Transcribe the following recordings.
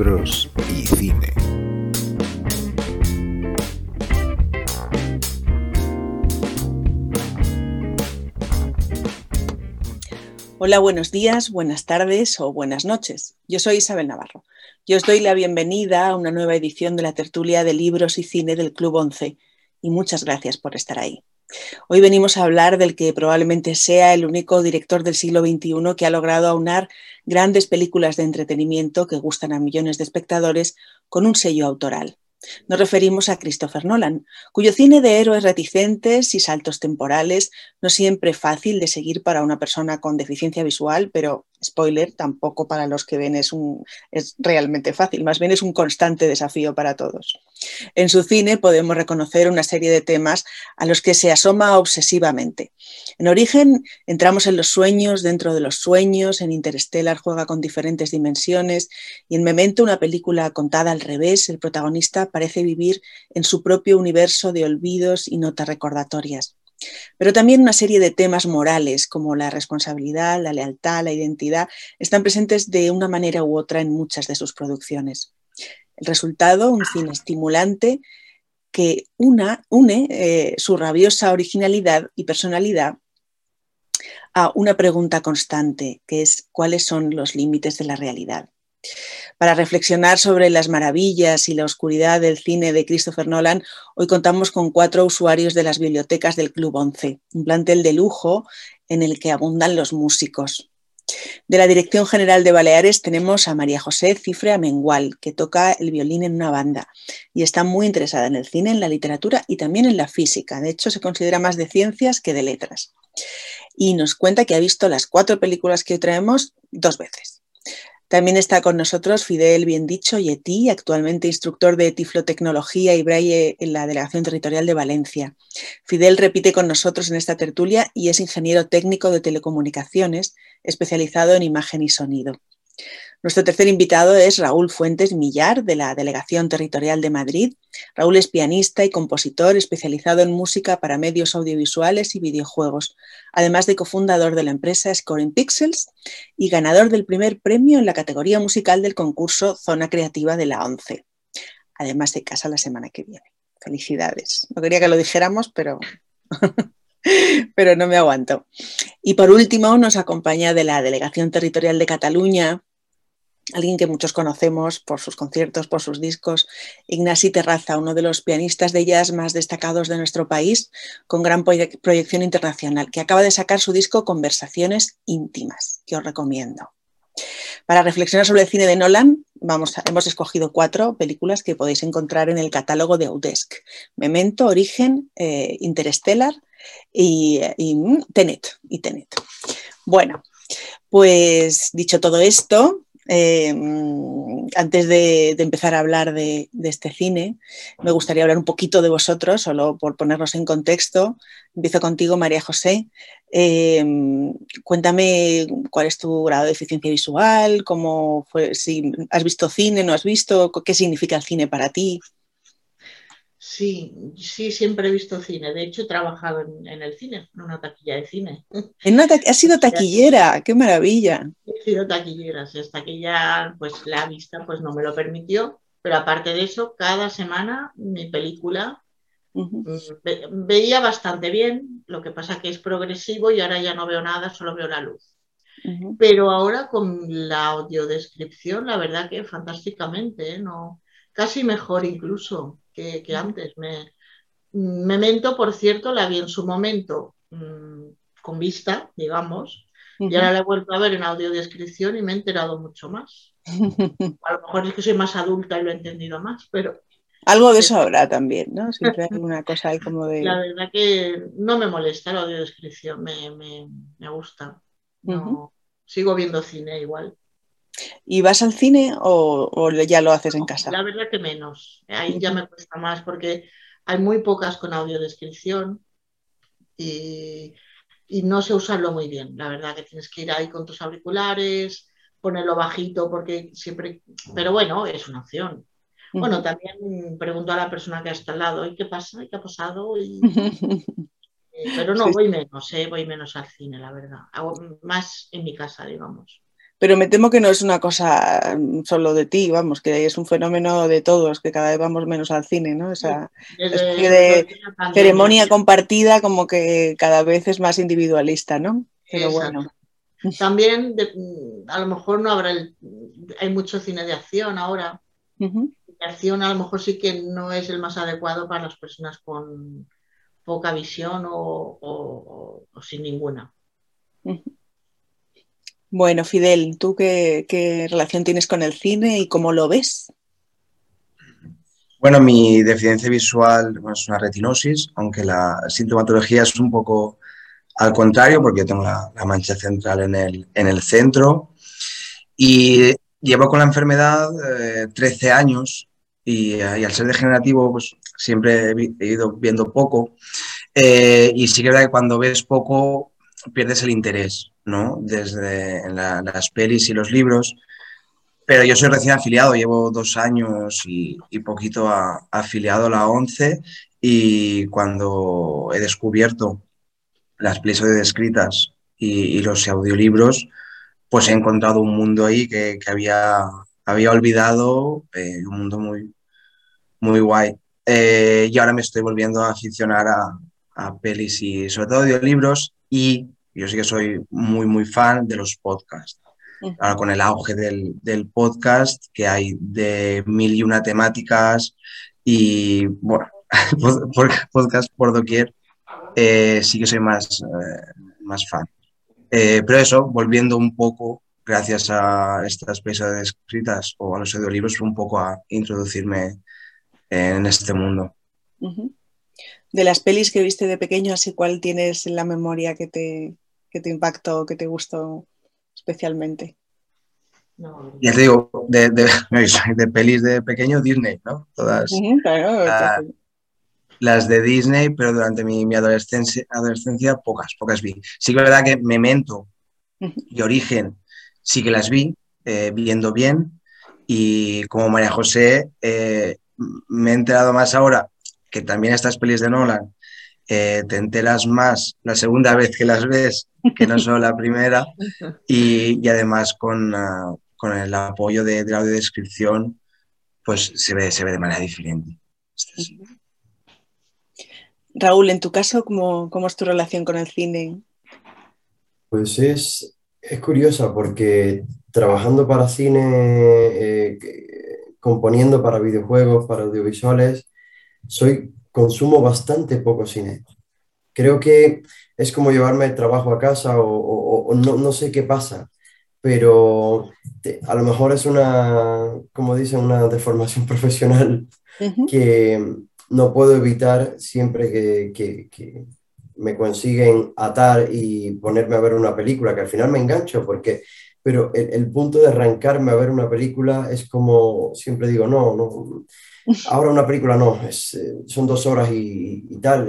libros y cine. Hola, buenos días, buenas tardes o buenas noches. Yo soy Isabel Navarro. Yo os doy la bienvenida a una nueva edición de la tertulia de libros y cine del Club 11 y muchas gracias por estar ahí. Hoy venimos a hablar del que probablemente sea el único director del siglo XXI que ha logrado aunar grandes películas de entretenimiento que gustan a millones de espectadores con un sello autoral. Nos referimos a Christopher Nolan, cuyo cine de héroes reticentes y saltos temporales no siempre fácil de seguir para una persona con deficiencia visual, pero spoiler, tampoco para los que ven es, es realmente fácil, más bien es un constante desafío para todos. En su cine podemos reconocer una serie de temas a los que se asoma obsesivamente. En Origen entramos en los sueños dentro de los sueños, en Interstellar juega con diferentes dimensiones y en Memento, una película contada al revés, el protagonista parece vivir en su propio universo de olvidos y notas recordatorias pero también una serie de temas morales como la responsabilidad, la lealtad, la identidad, están presentes de una manera u otra en muchas de sus producciones. El resultado, un cine estimulante que una, une eh, su rabiosa originalidad y personalidad a una pregunta constante, que es cuáles son los límites de la realidad. Para reflexionar sobre las maravillas y la oscuridad del cine de Christopher Nolan, hoy contamos con cuatro usuarios de las bibliotecas del Club 11, un plantel de lujo en el que abundan los músicos. De la Dirección General de Baleares tenemos a María José Cifre Amengual, que toca el violín en una banda y está muy interesada en el cine, en la literatura y también en la física. De hecho, se considera más de ciencias que de letras. Y nos cuenta que ha visto las cuatro películas que hoy traemos dos veces. También está con nosotros Fidel Biendicho Yeti, actualmente instructor de Tiflotecnología y Braille en la Delegación Territorial de Valencia. Fidel repite con nosotros en esta tertulia y es ingeniero técnico de telecomunicaciones, especializado en imagen y sonido. Nuestro tercer invitado es Raúl Fuentes Millar, de la Delegación Territorial de Madrid. Raúl es pianista y compositor especializado en música para medios audiovisuales y videojuegos, además de cofundador de la empresa Scoring Pixels y ganador del primer premio en la categoría musical del concurso Zona Creativa de la ONCE. Además de casa la semana que viene. Felicidades. No quería que lo dijéramos, pero... pero no me aguanto. Y por último, nos acompaña de la Delegación Territorial de Cataluña, alguien que muchos conocemos por sus conciertos, por sus discos, Ignasi Terraza, uno de los pianistas de jazz más destacados de nuestro país, con gran proyección internacional, que acaba de sacar su disco Conversaciones íntimas, que os recomiendo. Para reflexionar sobre el cine de Nolan, vamos hemos escogido cuatro películas que podéis encontrar en el catálogo de Audesk. Memento, Origen, eh, Interstellar y, y mm, Tenet. Y Tenet. Bueno, pues dicho todo esto, eh, antes de, empezar a hablar de, este cine, me gustaría hablar un poquito de vosotros, solo por ponernos en contexto. Empiezo contigo, María José. Eh, cuéntame cuál es tu grado de eficiencia visual, cómo fue, si has visto cine, no has visto, qué significa el cine para ti. Sí, sí, siempre he visto cine. De hecho, he trabajado en, el cine, en una taquilla de cine. ¿En ¿Has sido taquillera? ¡Qué maravilla! He sido taquillera, hasta que ya pues, la vista pues, no me lo permitió. Pero aparte de eso, cada semana mi película mm, veía bastante bien. Lo que pasa que es progresivo y ahora ya no veo nada, solo veo la luz. Pero ahora con la audiodescripción, la verdad que fantásticamente, ¿eh? no, casi mejor incluso que, antes. Me, Memento, por cierto, la vi en su momento mm, con vista, digamos, y ahora la he vuelto a ver en audiodescripción y me he enterado mucho más. A lo mejor es que soy más adulta y lo he entendido más, pero... Algo de eso habrá también, ¿no? Siempre hay una cosa ahí como de... La verdad que no me molesta la audiodescripción, me, me, gusta. No, Sigo viendo cine igual. ¿Y vas al cine o, ya lo haces en casa? La verdad que menos. Ahí ya me cuesta más porque hay muy pocas con audiodescripción y, y no sé usarlo muy bien. La verdad que tienes que ir ahí con tus auriculares, ponerlo bajito porque siempre... Pero bueno, es una opción. Bueno, también pregunto a la persona que está al lado, ¿y qué pasa? ¿Y qué ha pasado? Eh, pero no, voy menos, ¿eh? voy menos al cine, la verdad. Hago más en mi casa, digamos. Pero me temo que no es una cosa solo de ti, vamos, que es un fenómeno de todos, que cada vez vamos menos al cine, ¿no? Esa especie de ceremonia compartida como que cada vez es más individualista, ¿no? Pero bueno. También a lo mejor no habrá, hay mucho cine de acción ahora. De acción a lo mejor sí que no es el más adecuado para las personas con poca visión o, sin ninguna. Bueno, Fidel, ¿tú qué, relación tienes con el cine y cómo lo ves? Bueno, mi deficiencia visual es una retinosis, aunque la sintomatología es un poco al contrario, porque yo tengo la, mancha central en el, en el, centro. Y llevo con la enfermedad 13 eh, años y, al ser degenerativo, pues siempre he, ido viendo poco. Eh, y sí que es verdad que cuando ves poco, pierdes el interés, ¿no? Desde las pelis y los libros. Pero yo soy recién afiliado, llevo dos años y, poquito afiliado a la ONCE y cuando he descubierto las pelis escritas y, y, los audiolibros, pues he encontrado un mundo ahí que, que había, había olvidado, eh, un mundo muy, muy guay. Eh, y ahora me estoy volviendo a aficionar a, a pelis y sobre todo audiolibros y yo sí que soy muy, muy fan de los podcasts. Ahora con el auge del, del, podcast que hay de mil y una temáticas y bueno, podcast por doquier, eh, sí que soy más, eh, más fan. Eh, pero eso, volviendo un poco, gracias a estas piezas escritas o a los audiolibros, un poco a introducirme en este mundo. De las pelis que viste de pequeño, así cuál tienes en la memoria que te, que te impactó, que te gustó especialmente? Ya te digo, de, de, de, pelis de pequeño Disney, ¿no? Todas. las de Disney, pero durante mi, mi adolescencia, adolescencia, pocas, pocas vi. Sí que es verdad que Memento y Origen sí que las vi, eh, viendo bien, y como María José, eh, me he enterado más ahora que también estas pelis de Nolan eh, te enteras más la segunda vez que las ves que no solo la primera y, y además con, uh, con, el apoyo de, de, la audiodescripción pues se ve, se ve de manera diferente. Raúl, en tu caso, ¿cómo, ¿cómo, es tu relación con el cine? Pues es, es curiosa porque trabajando para cine, eh, componiendo para videojuegos, para audiovisuales, soy consumo bastante poco cine. Creo que es como llevarme el trabajo a casa o, no, no, sé qué pasa, pero a lo mejor es una, como dicen, una deformación profesional que no puedo evitar siempre que, que, que, me consiguen atar y ponerme a ver una película, que al final me engancho, porque, pero el, el punto de arrancarme a ver una película es como, siempre digo, no, no Ahora una película no, es, eh, son dos horas y, tal.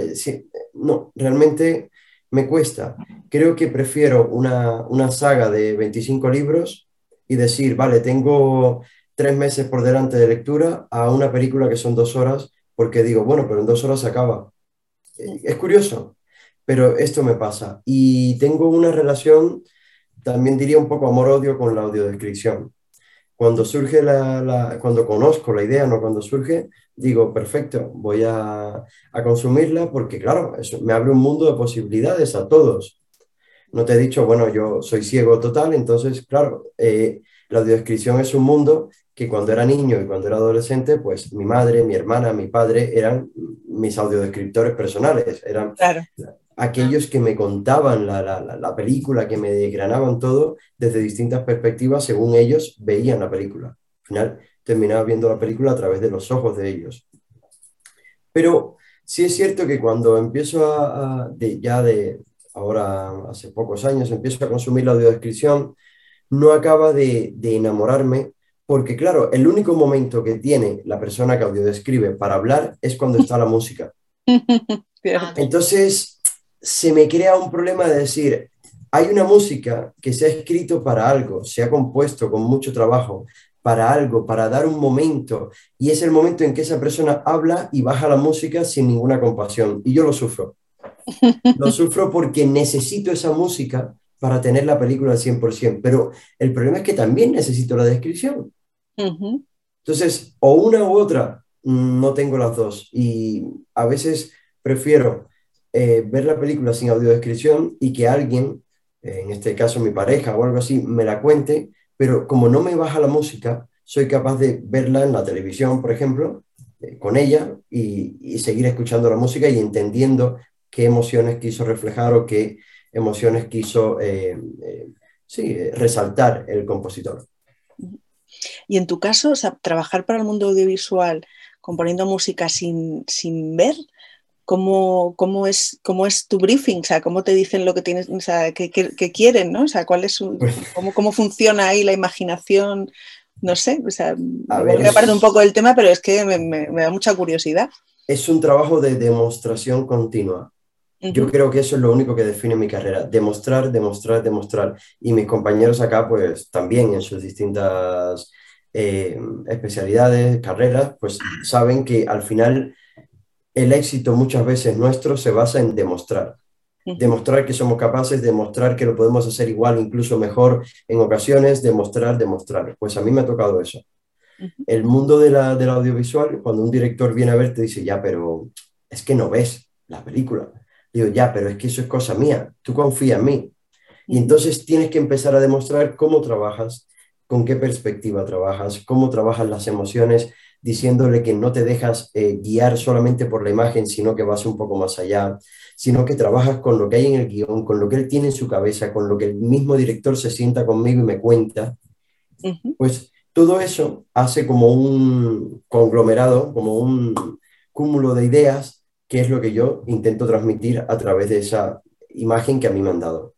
No, realmente me cuesta. Creo que prefiero una, una, saga de 25 libros y decir, vale, tengo tres meses por delante de lectura a una película que son dos horas, porque digo, bueno, pero en dos horas se acaba. Eh, es curioso, pero esto me pasa. Y tengo una relación, también diría un poco amor-odio con la audiodescripción cuando surge la, cuando conozco la idea, no cuando surge, digo, perfecto, voy a, a, consumirla porque, claro, eso me abre un mundo de posibilidades a todos. No te he dicho, bueno, yo soy ciego total, entonces, claro, eh, la audiodescripción es un mundo que cuando era niño y cuando era adolescente, pues mi madre, mi hermana, mi padre eran mis audiodescriptores personales, eran claro aquellos que me contaban la, la, la, película, que me desgranaban todo desde distintas perspectivas según ellos veían la película. Al final terminaba viendo la película a través de los ojos de ellos. Pero sí es cierto que cuando empiezo a, de, ya de ahora hace pocos años, empiezo a consumir la audiodescripción, no acaba de, de enamorarme porque claro, el único momento que tiene la persona que audiodescribe para hablar es cuando está la música. Entonces, se me crea un problema de decir, hay una música que se ha escrito para algo, se ha compuesto con mucho trabajo para algo, para dar un momento, y es el momento en que esa persona habla y baja la música sin ninguna compasión, y yo lo sufro. Lo sufro porque necesito esa música para tener la película al 100%, pero el problema es que también necesito la descripción. Entonces, o una u otra, mm, no tengo las dos. Y a veces prefiero eh, ver la película sin audiodescripción y que alguien, en este caso mi pareja o algo así, me la cuente, pero como no me baja la música, soy capaz de verla en la televisión, por ejemplo, eh, con ella y, seguir escuchando la música y entendiendo qué emociones quiso reflejar o qué emociones quiso eh, sí, resaltar el compositor. Y en tu caso, trabajar para el mundo audiovisual componiendo música sin, sin ver, ¿cómo, cómo, es, ¿cómo es tu briefing? O sea, ¿cómo te dicen lo que tienes, o sea, qué, quieren, ¿no? O sea, ¿cuál es pues cómo, cómo funciona ahí la imaginación? No sé, o sea, a me ver, un poco del tema, pero es que me, da mucha curiosidad. Es un trabajo de demostración continua. Yo creo que eso es lo único que define mi carrera, demostrar, demostrar, demostrar. Y mis compañeros acá, pues también en sus distintas eh, especialidades, carreras, pues saben que al final el éxito muchas veces nuestro se basa en demostrar. Demostrar que somos capaces, demostrar que lo podemos hacer igual, incluso mejor en ocasiones, demostrar, demostrar. Pues a mí me ha tocado eso. El mundo de la, del audiovisual, cuando un director viene a verte, dice, ya, pero es que no ves la película. Digo, ya, pero es que eso es cosa mía, tú confía en mí. Y entonces tienes que empezar a demostrar cómo trabajas, con qué perspectiva trabajas, cómo trabajas las emociones, diciéndole que no te dejas eh, guiar solamente por la imagen, sino que vas un poco más allá, sino que trabajas con lo que hay en el guion, con lo que él tiene en su cabeza, con lo que el mismo director se sienta conmigo y me cuenta. Pues todo eso hace como un conglomerado, como un cúmulo de ideas, que es lo que yo intento transmitir a través de esa imagen que a mí me han dado.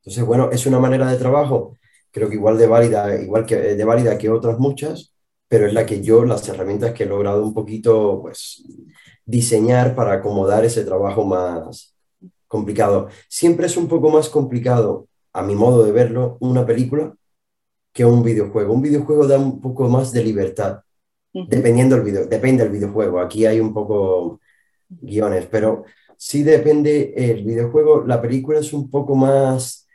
Entonces, bueno, es una manera de trabajo creo que igual de válida, igual que de válida que otras muchas, pero es la que yo, las herramientas que he logrado un poquito, pues, diseñar para acomodar ese trabajo más complicado. Siempre es un poco más complicado, a mi modo de verlo, una película que un videojuego. Un videojuego da un poco más de libertad, dependiendo del video, depende del videojuego. Aquí hay un poco guiones, pero sí depende el videojuego. La película es un poco más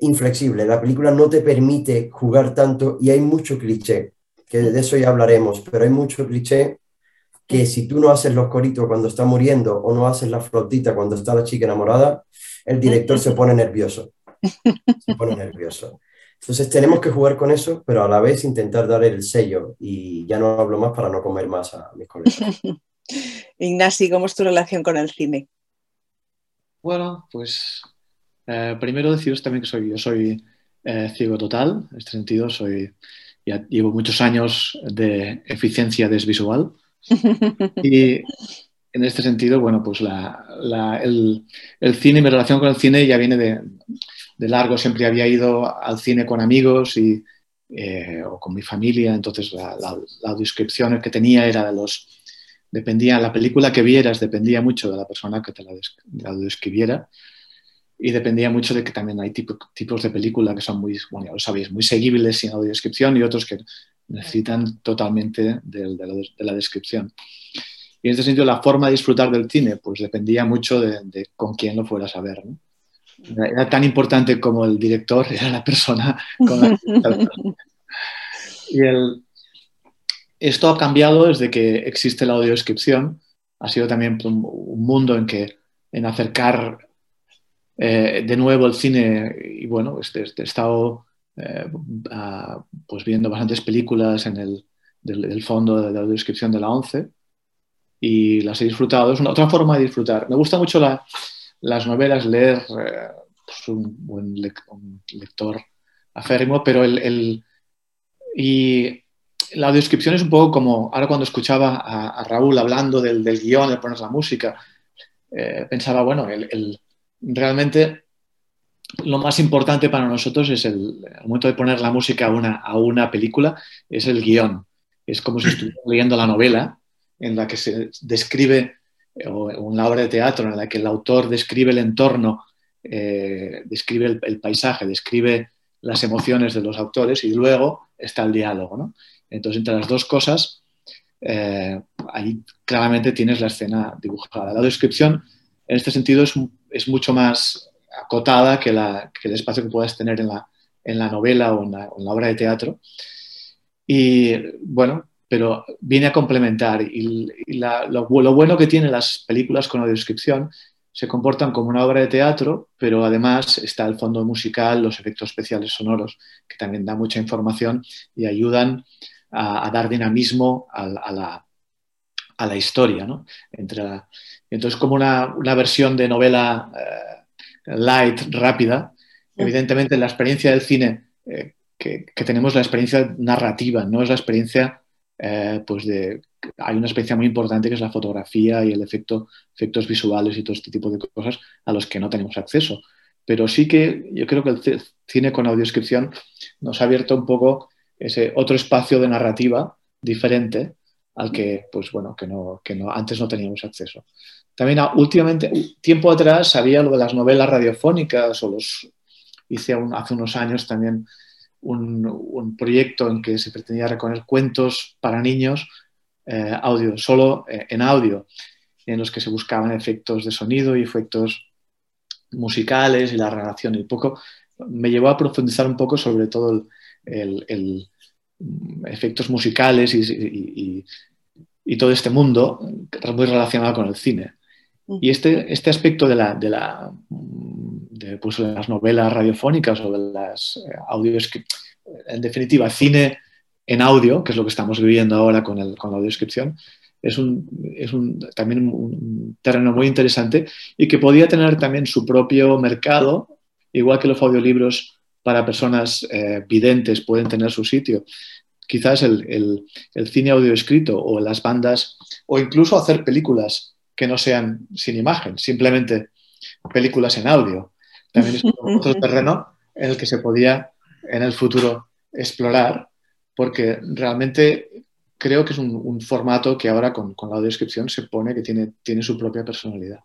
inflexible. La película no te permite jugar tanto y hay mucho cliché, que de eso ya hablaremos, pero hay mucho cliché que si tú no haces los coritos cuando está muriendo o no haces la flotita cuando está la chica enamorada, el director se pone nervioso. Se pone nervioso. Entonces tenemos que jugar con eso, pero a la vez intentar dar el sello y ya no hablo más para no comer más a mis colegas. Ignasi, ¿cómo es tu relación con el cine? Bueno, pues eh, primero deciros también que soy, yo soy eh, ciego total, en este sentido soy, ya llevo muchos años de eficiencia desvisual. Y en este sentido, bueno, pues el, cine, mi relación con el cine ya viene de, largo, siempre había ido al cine con amigos y, eh, o con mi familia, entonces la, la, descripción que tenía era de los, dependía, la película que vieras dependía mucho de la persona que te la, la describiera y dependía mucho de que también hay tipos de película que son muy, bueno, ya lo sabéis, muy seguibles sin audiodescripción y otros que necesitan totalmente de, la, descripción. Y en este sentido, la forma de disfrutar del cine, pues dependía mucho de, con quién lo fueras a ver. Era, tan importante como el director, era la persona con la que Y el, esto ha cambiado desde que existe la audiodescripción. Ha sido también un, un mundo en que en acercar eh, de nuevo el cine, y bueno, este, este, he estado eh, pues viendo bastantes películas en el del, fondo de la descripción de la ONCE y las he disfrutado. Es una otra forma de disfrutar. Me gusta mucho las novelas, leer, eh, pues un buen lector aférrimo, pero el, y la descripción es un poco como, ahora cuando escuchaba a, Raúl hablando del, del, guion, de poner la música, pensaba, bueno, el, realmente lo más importante para nosotros es el, momento de poner la música a una, a una película, es el guion. Es como si estuviera leyendo la novela en la que se describe, o una obra de teatro en la que el autor describe el entorno, eh, describe el, paisaje, describe las emociones de los autores y luego está el diálogo. Entonces, entre las dos cosas, eh, ahí claramente tienes la escena dibujada. La descripción, en este sentido, es es mucho más acotada que, el espacio que puedas tener en la, en la novela o en la, obra de teatro. Y bueno, pero viene a complementar. Y, lo, bueno que tienen las películas con audiodescripción se comportan como una obra de teatro, pero además está el fondo musical, los efectos especiales sonoros, que también da mucha información y ayudan a, dar dinamismo a, la, a, la, historia. ¿no? Entre entonces, como una, versión de novela eh, light, rápida, evidentemente la experiencia del cine eh, que, que, tenemos, la experiencia narrativa, no es la experiencia eh, pues de hay una experiencia muy importante que es la fotografía y el efecto, efectos visuales y todo este tipo de cosas a los que no tenemos acceso. Pero sí que yo creo que el cine con audiodescripción nos ha abierto un poco ese otro espacio de narrativa diferente al que, pues bueno, que, no, que no, antes no teníamos acceso. También ah, últimamente, tiempo atrás, había lo de las novelas radiofónicas o los, hice hace unos años también un, un, proyecto en que se pretendía recoger cuentos para niños eh, audio, solo eh, en audio, en los que se buscaban efectos de sonido y efectos musicales y la relación. Y poco me llevó a profundizar un poco sobre todo el, efectos musicales y, todo este mundo muy relacionado con el cine. Y este, este aspecto de, la, de, la, mm, pues, de, las novelas radiofónicas o de las eh, audios, en definitiva, cine en audio, que es lo que estamos viviendo ahora con, el, con la audiodescripción, es, un, es un, también un, terreno muy interesante y que podía tener también su propio mercado, igual que los audiolibros para personas eh, videntes pueden tener su sitio. Quizás el, el, el cine audio escrito o las bandas, o incluso hacer películas que no sean sin imagen, simplemente películas en audio. También es otro terreno en el que se podía en el futuro explorar porque realmente creo que es un, formato que ahora con, la audiodescripción se pone que tiene, tiene su propia personalidad.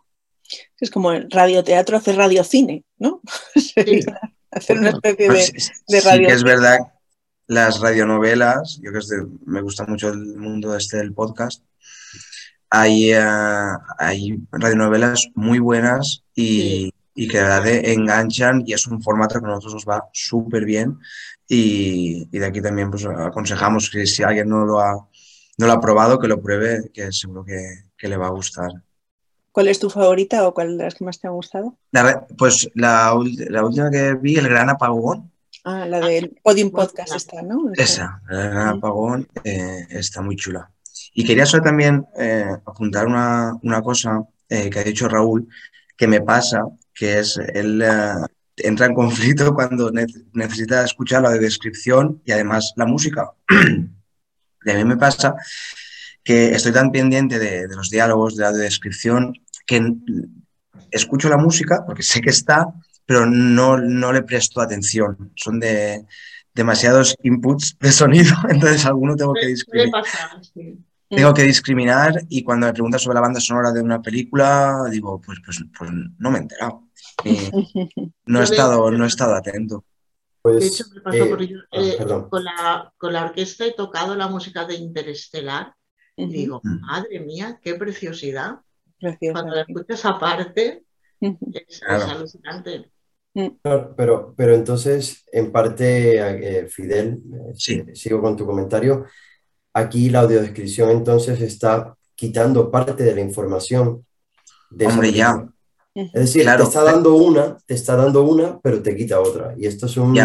Es como el radioteatro hacer radiocine, ¿no? hacer una especie de, radio. Sí que es verdad, las radionovelas, yo que me gusta mucho el mundo este del podcast, hay, uh, hay radionovelas muy buenas y, y que la verdad enganchan y es un formato que a nosotros nos va súper bien y, de aquí también pues, aconsejamos que si alguien no lo ha, no lo ha probado, que lo pruebe, que seguro que, le va a gustar. ¿Cuál es tu favorita o cuál de las que más te ha gustado? pues la, última que vi, El Gran Apagón. Ah, la del Podium Podcast está, ¿no? Esa, El Gran Apagón, eh, está muy chula. Y quería solo también eh, apuntar una, cosa eh, que ha dicho Raúl, que me pasa, que es el, entra en conflicto cuando necesita escuchar la descripción y además la música. y a mí me pasa que estoy tan pendiente de, los diálogos, de la descripción, que escucho la música porque sé que está, pero no, no le presto atención. Son de demasiados inputs de sonido, entonces alguno tengo que discriminar. Tengo que discriminar y cuando me preguntas sobre la banda sonora de una película, digo, pues, pues, pues no me he enterado. no, he estado, no he estado atento. Pues, de hecho, me pasó eh, porque ah, eh, con, la, con, la, orquesta he tocado la música de Interestelar y digo, mm. madre mía, qué preciosidad. Cuando la escuchas aparte, es, alucinante. Mm. pero, pero entonces, en parte, eh, Fidel, sigo con tu comentario, aquí la audiodescripción entonces está quitando parte de la información. De Hombre, ya. Es decir, te está dando una, te está dando una, pero te quita otra. Y esto es un.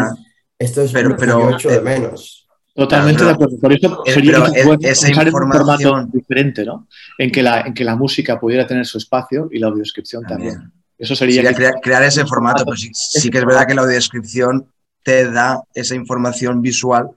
Esto es pero, pero, hecho de menos. Totalmente de acuerdo. Por eso sería esa información diferente, ¿no? En que, la, en que la música pudiera tener su espacio y la audiodescripción también. Eso sería. crear, ese formato. Pues sí, que es verdad que la audiodescripción te da esa información visual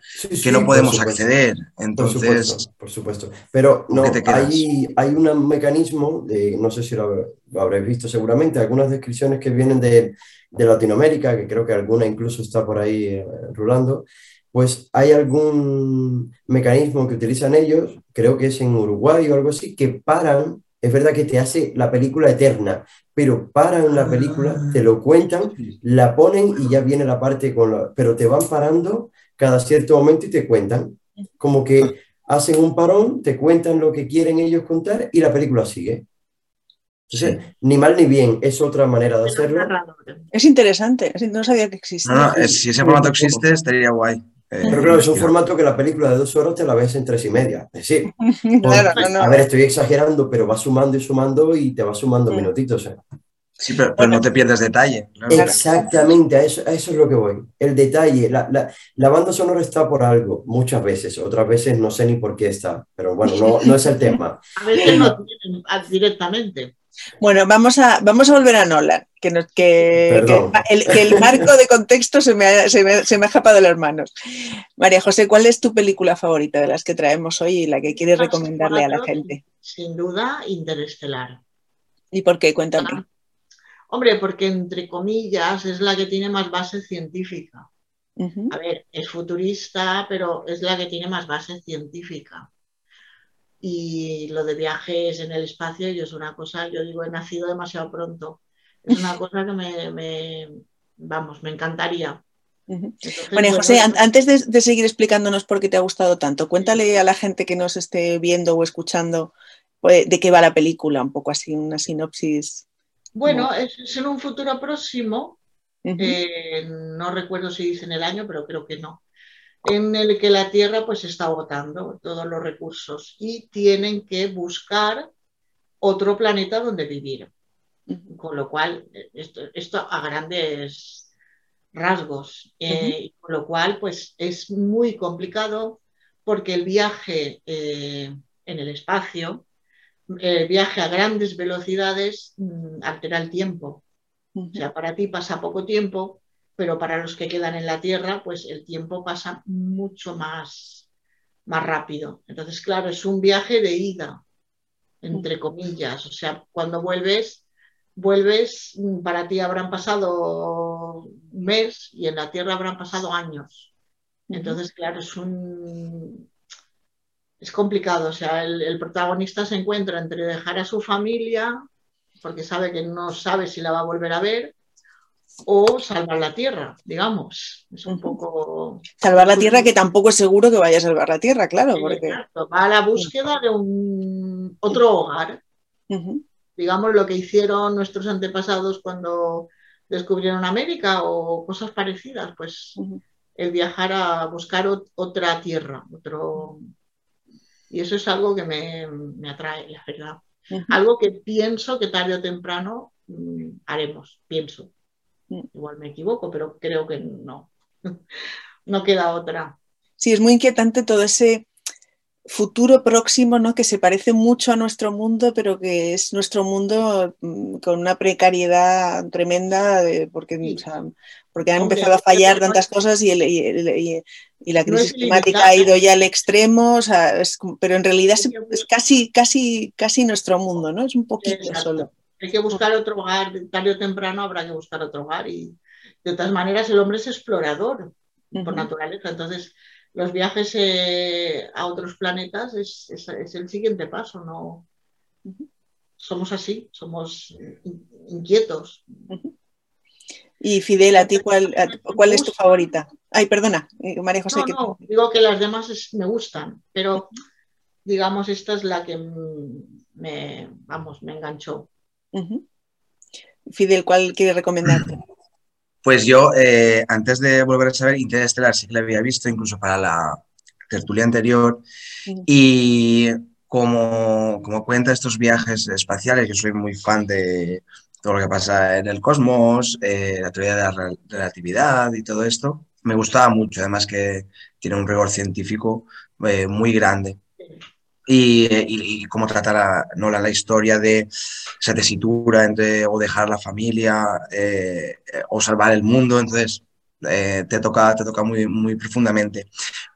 que no podemos acceder. Entonces, por supuesto, Pero no, hay, hay un mecanismo, de, no sé si lo, habréis visto seguramente, algunas descripciones que vienen de, de, Latinoamérica, que creo que alguna incluso está por ahí eh, rulando, pues hay algún mecanismo que utilizan ellos, creo que es en Uruguay o algo así, que paran es verdad que te hace la película eterna, pero paran la película, ah. te lo cuentan, la ponen y ya viene la parte con la... Pero te van parando cada cierto momento y te cuentan. Como que hacen un parón, te cuentan lo que quieren ellos contar y la película sigue. Entonces, ni mal ni bien, es otra manera de hacerlo. Es interesante, no sabía que existía. No, no, si ese formato existe, estaría guay. Eh, Pero claro, es un formato que la película de dos horas te la ves en tres y media. Es decir, a ver, estoy exagerando, pero va sumando y sumando y te va sumando minutitos. ¿eh? Sí, pero, no te pierdes detalle. Exactamente, a eso, es lo que voy. El detalle, la, la, banda sonora está por algo, muchas veces, otras veces no sé ni por qué está, pero bueno, no, no es el tema. A veces no directamente. Bueno, vamos a, vamos a volver a Nolan, que, que, el, marco de contexto se me, ha, se, me, se me, ha escapado de las manos. María José, ¿cuál es tu película favorita de las que traemos hoy y la que quieres recomendarle a la gente? Sin duda, Interestelar. ¿Y por qué? Cuéntame. Ah, hombre, porque entre comillas es la que tiene más base científica. A ver, es futurista, pero es la que tiene más base científica y lo de viajes en el espacio, yo es una cosa, yo digo, he nacido demasiado pronto. Es una cosa que me, vamos, me encantaría. bueno, José, antes de, seguir explicándonos por qué te ha gustado tanto, cuéntale a la gente que nos esté viendo o escuchando pues, de qué va la película, un poco así, una sinopsis. Bueno, es, en un futuro próximo, eh, no recuerdo si dicen el año, pero creo que no en el que la Tierra pues está agotando todos los recursos y tienen que buscar otro planeta donde vivir. Con lo cual, esto, a grandes rasgos, eh, con lo cual pues es muy complicado porque el viaje eh, en el espacio, el viaje a grandes velocidades mm, altera el tiempo. O sea, para ti pasa poco tiempo, pero para los que quedan en la Tierra, pues el tiempo pasa mucho más, más rápido. Entonces, claro, es un viaje de ida, entre comillas. O sea, cuando vuelves, vuelves, para ti habrán pasado un mes y en la Tierra habrán pasado años. Entonces, claro, es un... Es complicado, o sea, el, el protagonista se encuentra entre dejar a su familia, porque sabe que no sabe si la va a volver a ver, o salvar la tierra, digamos. Es un poco. Salvar la tierra, que tampoco es seguro que vaya a salvar la tierra, claro. porque... Va a la búsqueda de un otro hogar. Digamos lo que hicieron nuestros antepasados cuando descubrieron América o cosas parecidas, pues el viajar a buscar otra tierra, otro. Y eso es algo que me, me atrae, la verdad. Algo que pienso que tarde o temprano mm, haremos, pienso. Mm, igual me equivoco, pero creo que no. no queda otra. Sí, es muy inquietante todo ese futuro próximo, ¿no? Que se parece mucho a nuestro mundo, pero que es nuestro mundo mm, con una precariedad tremenda, porque, porque han empezado a fallar tantas cosas y, la crisis climática ha ido ya al extremo, pero en realidad es, casi, casi, casi nuestro mundo, ¿no? Es un poquito solo. Hay que buscar otro hogar, tarde o temprano habrá que buscar otro hogar y de todas maneras el hombre es explorador por naturaleza, entonces los viajes eh, a otros planetas es, el siguiente paso, ¿no? Somos así, somos inquietos. Y Fidel, ¿a ti cuál, cuál es tu favorita? Ay, perdona, eh, María José. No, digo que las demás me gustan, pero digamos esta es la que me, vamos, me enganchó. Fidel, ¿cuál quiere recomendarte? Pues yo, eh, antes de volver a saber, Interestelar sí que la había visto, incluso para la tertulia anterior. Y como, como cuenta estos viajes espaciales, yo soy muy fan de todo lo que pasa en el cosmos, eh, la teoría de la relatividad y todo esto, me gustaba mucho, además que tiene un rigor científico eh, muy grande y, cómo tratar ¿no? la, historia de esa tesitura entre o dejar la familia eh, o salvar el mundo. Entonces, eh, te toca, te toca muy, muy profundamente.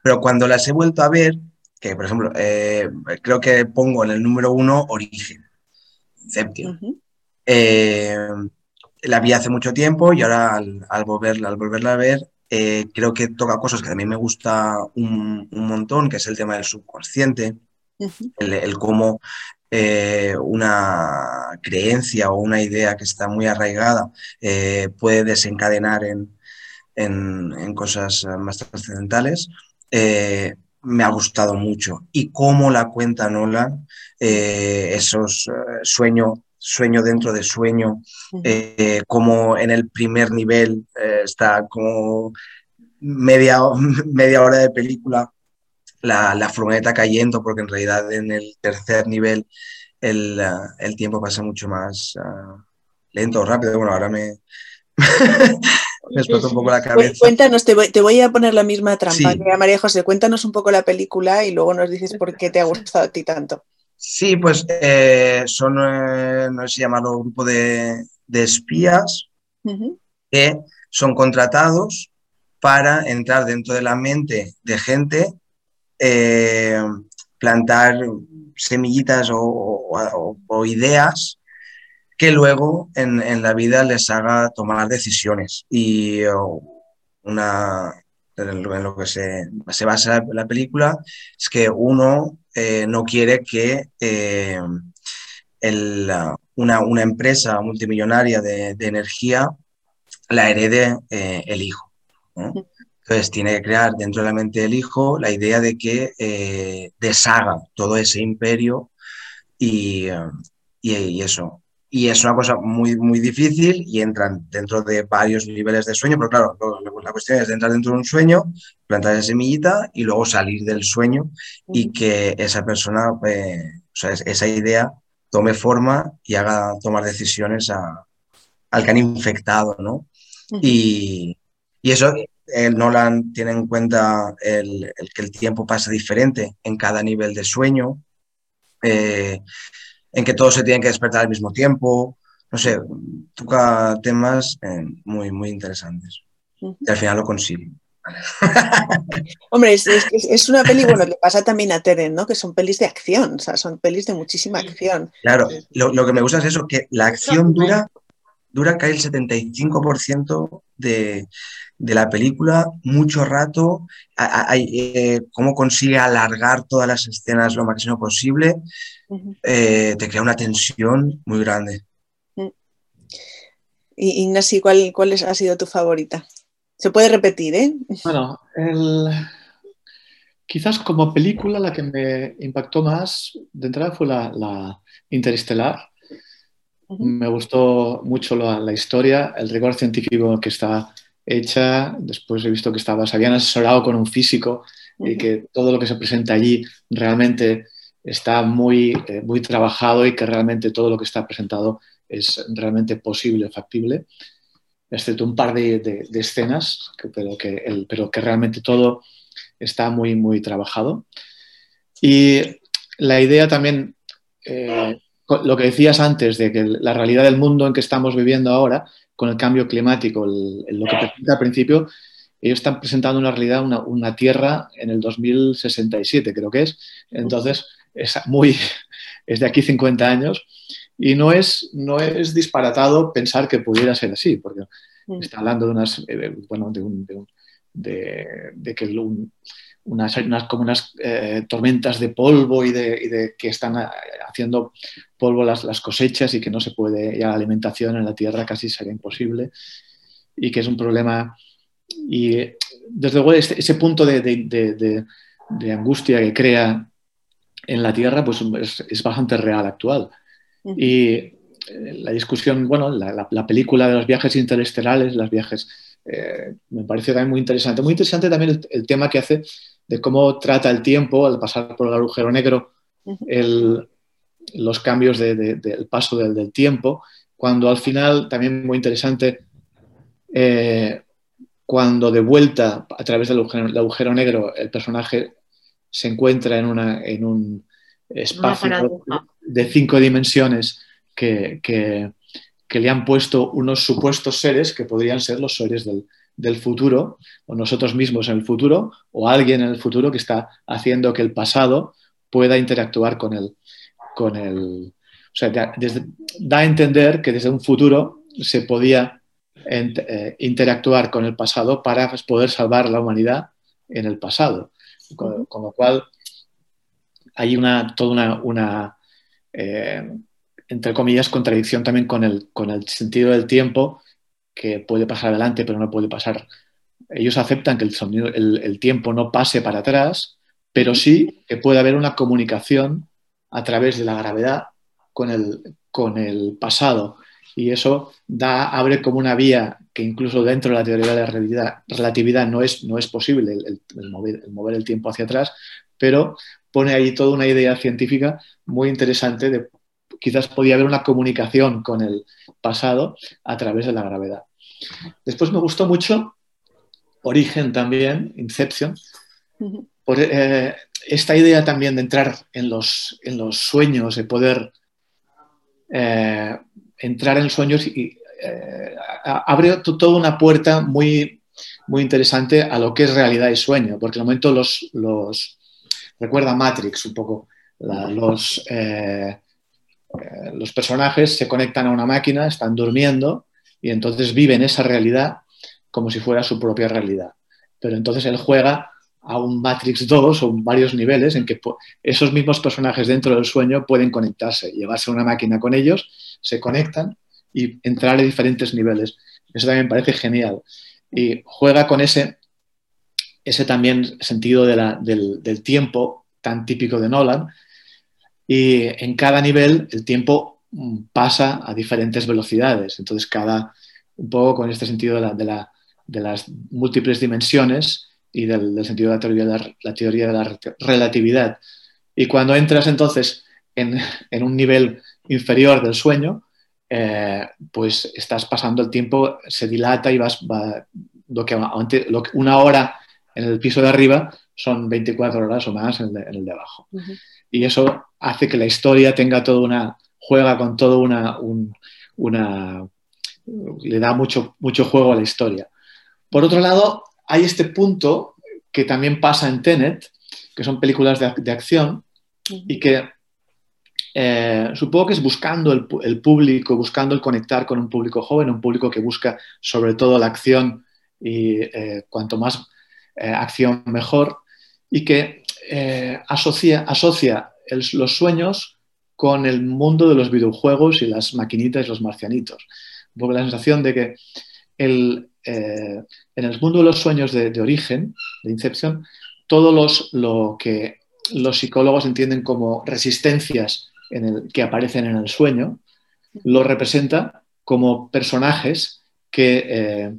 Pero cuando las he vuelto a ver, que por ejemplo, eh, creo que pongo en el número uno Origen, Inception. la vi hace mucho tiempo y ahora al, volverla, al volverla a ver, creo que toca cosas que a mí me gusta un, un montón, que es el tema del subconsciente el, cómo eh, una creencia o una idea que está muy arraigada eh, puede desencadenar en, cosas más trascendentales, eh, me ha gustado mucho. Y cómo la cuenta Nolan, esos sueño, sueño dentro de sueño, eh, como en el primer nivel está como media, media hora de película la, la, furgoneta cayendo, porque en realidad en el tercer nivel el, el tiempo pasa mucho más uh, lento o rápido. Bueno, ahora me, me explotó un poco la cabeza. Cuéntanos, te voy, te voy, a poner la misma trampa a María José. Cuéntanos un poco la película y luego nos dices por qué te ha gustado a ti tanto. Sí, pues eh, son, eh, no sé llamarlo, un grupo de, de espías uh -huh. que son contratados para entrar dentro de la mente de gente, eh, plantar semillitas o, ideas que luego en, la vida les haga tomar decisiones. Y una, en lo que se, se basa la película es que uno eh, no quiere que eh, el, una, una, empresa multimillonaria de, energía la herede el hijo. Entonces tiene que crear dentro de la mente del hijo la idea de que eh, deshaga todo ese imperio y, y, y, eso. Y es una cosa muy, muy difícil y entran dentro de varios niveles de sueño, pero claro, lo, la cuestión es entrar dentro de un sueño, plantar esa semillita y luego salir del sueño y que esa persona, eh, o sea, esa idea tome forma y haga tomar decisiones a, al que han infectado, ¿no? Y, y eso el Nolan tiene en cuenta el, el, que el tiempo pasa diferente en cada nivel de sueño, eh, en que todos se tienen que despertar al mismo tiempo, no sé, toca temas eh, muy, muy interesantes. Y al final lo consigue. Hombre, es, es, es, una peli, bueno, le pasa también a Teren, ¿no? Que son pelis de acción, o sea, son pelis de muchísima acción. Claro, lo, lo que me gusta es eso, que la acción dura, dura casi el 75% de, de la película mucho rato, hay, eh, cómo consigue alargar todas las escenas lo máximo posible, uh -huh. eh, te crea una tensión muy grande. Y Ignasi, ¿cuál, ¿cuál ha sido tu favorita? Se puede repetir, ¿eh? Bueno, el... quizás como película la que me impactó más de entrada fue la, la Interestelar. Uh -huh. Me gustó mucho la, la, historia, el rigor científico que está hecha. Después he visto que estaba, se habían asesorado con un físico uh -huh. y que todo lo que se presenta allí realmente está muy, eh, muy trabajado y que realmente todo lo que está presentado es realmente posible, factible, excepto un par de, de, de escenas, que, pero, que el, pero que realmente todo está muy, muy trabajado. Y la idea también, eh, lo que decías antes, de que la realidad del mundo en que estamos viviendo ahora, con el cambio climático, el, el, lo que presenta al principio, ellos están presentando una realidad, una, una, Tierra en el 2067, creo que es. Entonces, es muy, es de aquí 50 años y no es, no es disparatado pensar que pudiera ser así, porque mm. está hablando de unas, eh, bueno, de, un, de, un, de, de que un, unas, unas, como unas eh, tormentas de polvo y de, y de, que están eh, haciendo polvo las, las, cosechas y que no se puede, ya la alimentación en la tierra casi sería imposible y que es un problema. Y desde luego ese, ese punto de, de, de, angustia que crea en la tierra pues es, es bastante real, actual. Y eh, la discusión, bueno, la, la, la, película de los viajes interestelares, los viajes, eh, me parece también muy interesante. Muy interesante también el, el, tema que hace de cómo trata el tiempo al pasar por el agujero negro, el, los cambios del de, de, paso del, del, tiempo, cuando al final, también muy interesante, eh, cuando de vuelta a través del agujero, agujero, negro el personaje se encuentra en, una, en un espacio de cinco dimensiones que, que, que, le han puesto unos supuestos seres que podrían ser los seres del, del, futuro, o nosotros mismos en el futuro, o alguien en el futuro que está haciendo que el pasado pueda interactuar con el... Con el o sea, desde, da a entender que desde un futuro se podía ent, eh, interactuar con el pasado para poder salvar la humanidad en el pasado. Con, con lo cual, hay una, toda una, una eh, entre comillas, contradicción también con el, con el sentido del tiempo, que puede pasar adelante, pero no puede pasar. Ellos aceptan que el, sonido, el, tiempo no pase para atrás, pero sí que puede haber una comunicación a través de la gravedad con el, con el pasado. Y eso da, abre como una vía que incluso dentro de la teoría de la relatividad, no, es, no es posible el, mover, el, mover, el tiempo hacia atrás, pero pone ahí toda una idea científica muy interesante de quizás podía haber una comunicación con el pasado a través de la gravedad. Después me gustó mucho Origen también, Inception, por eh, esta idea también de entrar en los, en los sueños, de poder eh, entrar en sueños y eh, abre toda una puerta muy, muy interesante a lo que es realidad y sueño, porque en el momento los, los recuerda Matrix un poco, los, los personajes se conectan a una máquina, están durmiendo y entonces viven esa realidad como si fuera su propia realidad. Pero entonces él juega a un Matrix 2 o varios niveles en que esos mismos personajes dentro del sueño pueden conectarse, llevarse una máquina con ellos, se conectan y entrar en diferentes niveles. Eso también parece genial. Y juega con ese, ese también sentido del, del tiempo tan típico de Nolan. Y en cada nivel el tiempo mm, pasa a diferentes velocidades. Entonces, cada, un poco con este sentido de la, de la, de las múltiples dimensiones y del, sentido de la teoría de la, la, teoría de la relatividad. Y cuando entras entonces en, en un nivel inferior del sueño, eh, pues estás pasando el tiempo, se dilata y vas, va, lo que, lo que, una hora en el piso de arriba son 24 horas o más en el de, en el de abajo. Uh -huh. Y eso hace que la historia tenga toda una, juega con todo una, un, una le da mucho, mucho juego a la historia. Por otro lado, hay este punto que también pasa en Tenet, que son películas de, de acción y que eh, supongo que es buscando el, el, público, buscando el conectar con un público joven, un público que busca sobre todo la acción y eh, cuanto más eh, acción mejor, y que eh, asocia, asocia los sueños con el mundo de los videojuegos y las maquinitas y los marcianitos. Poco la sensación de que el, eh, en el mundo de los sueños de, origen, de Inception, todo los, lo que los psicólogos entienden como resistencias en el, que aparecen en el sueño, lo representa como personajes que, eh,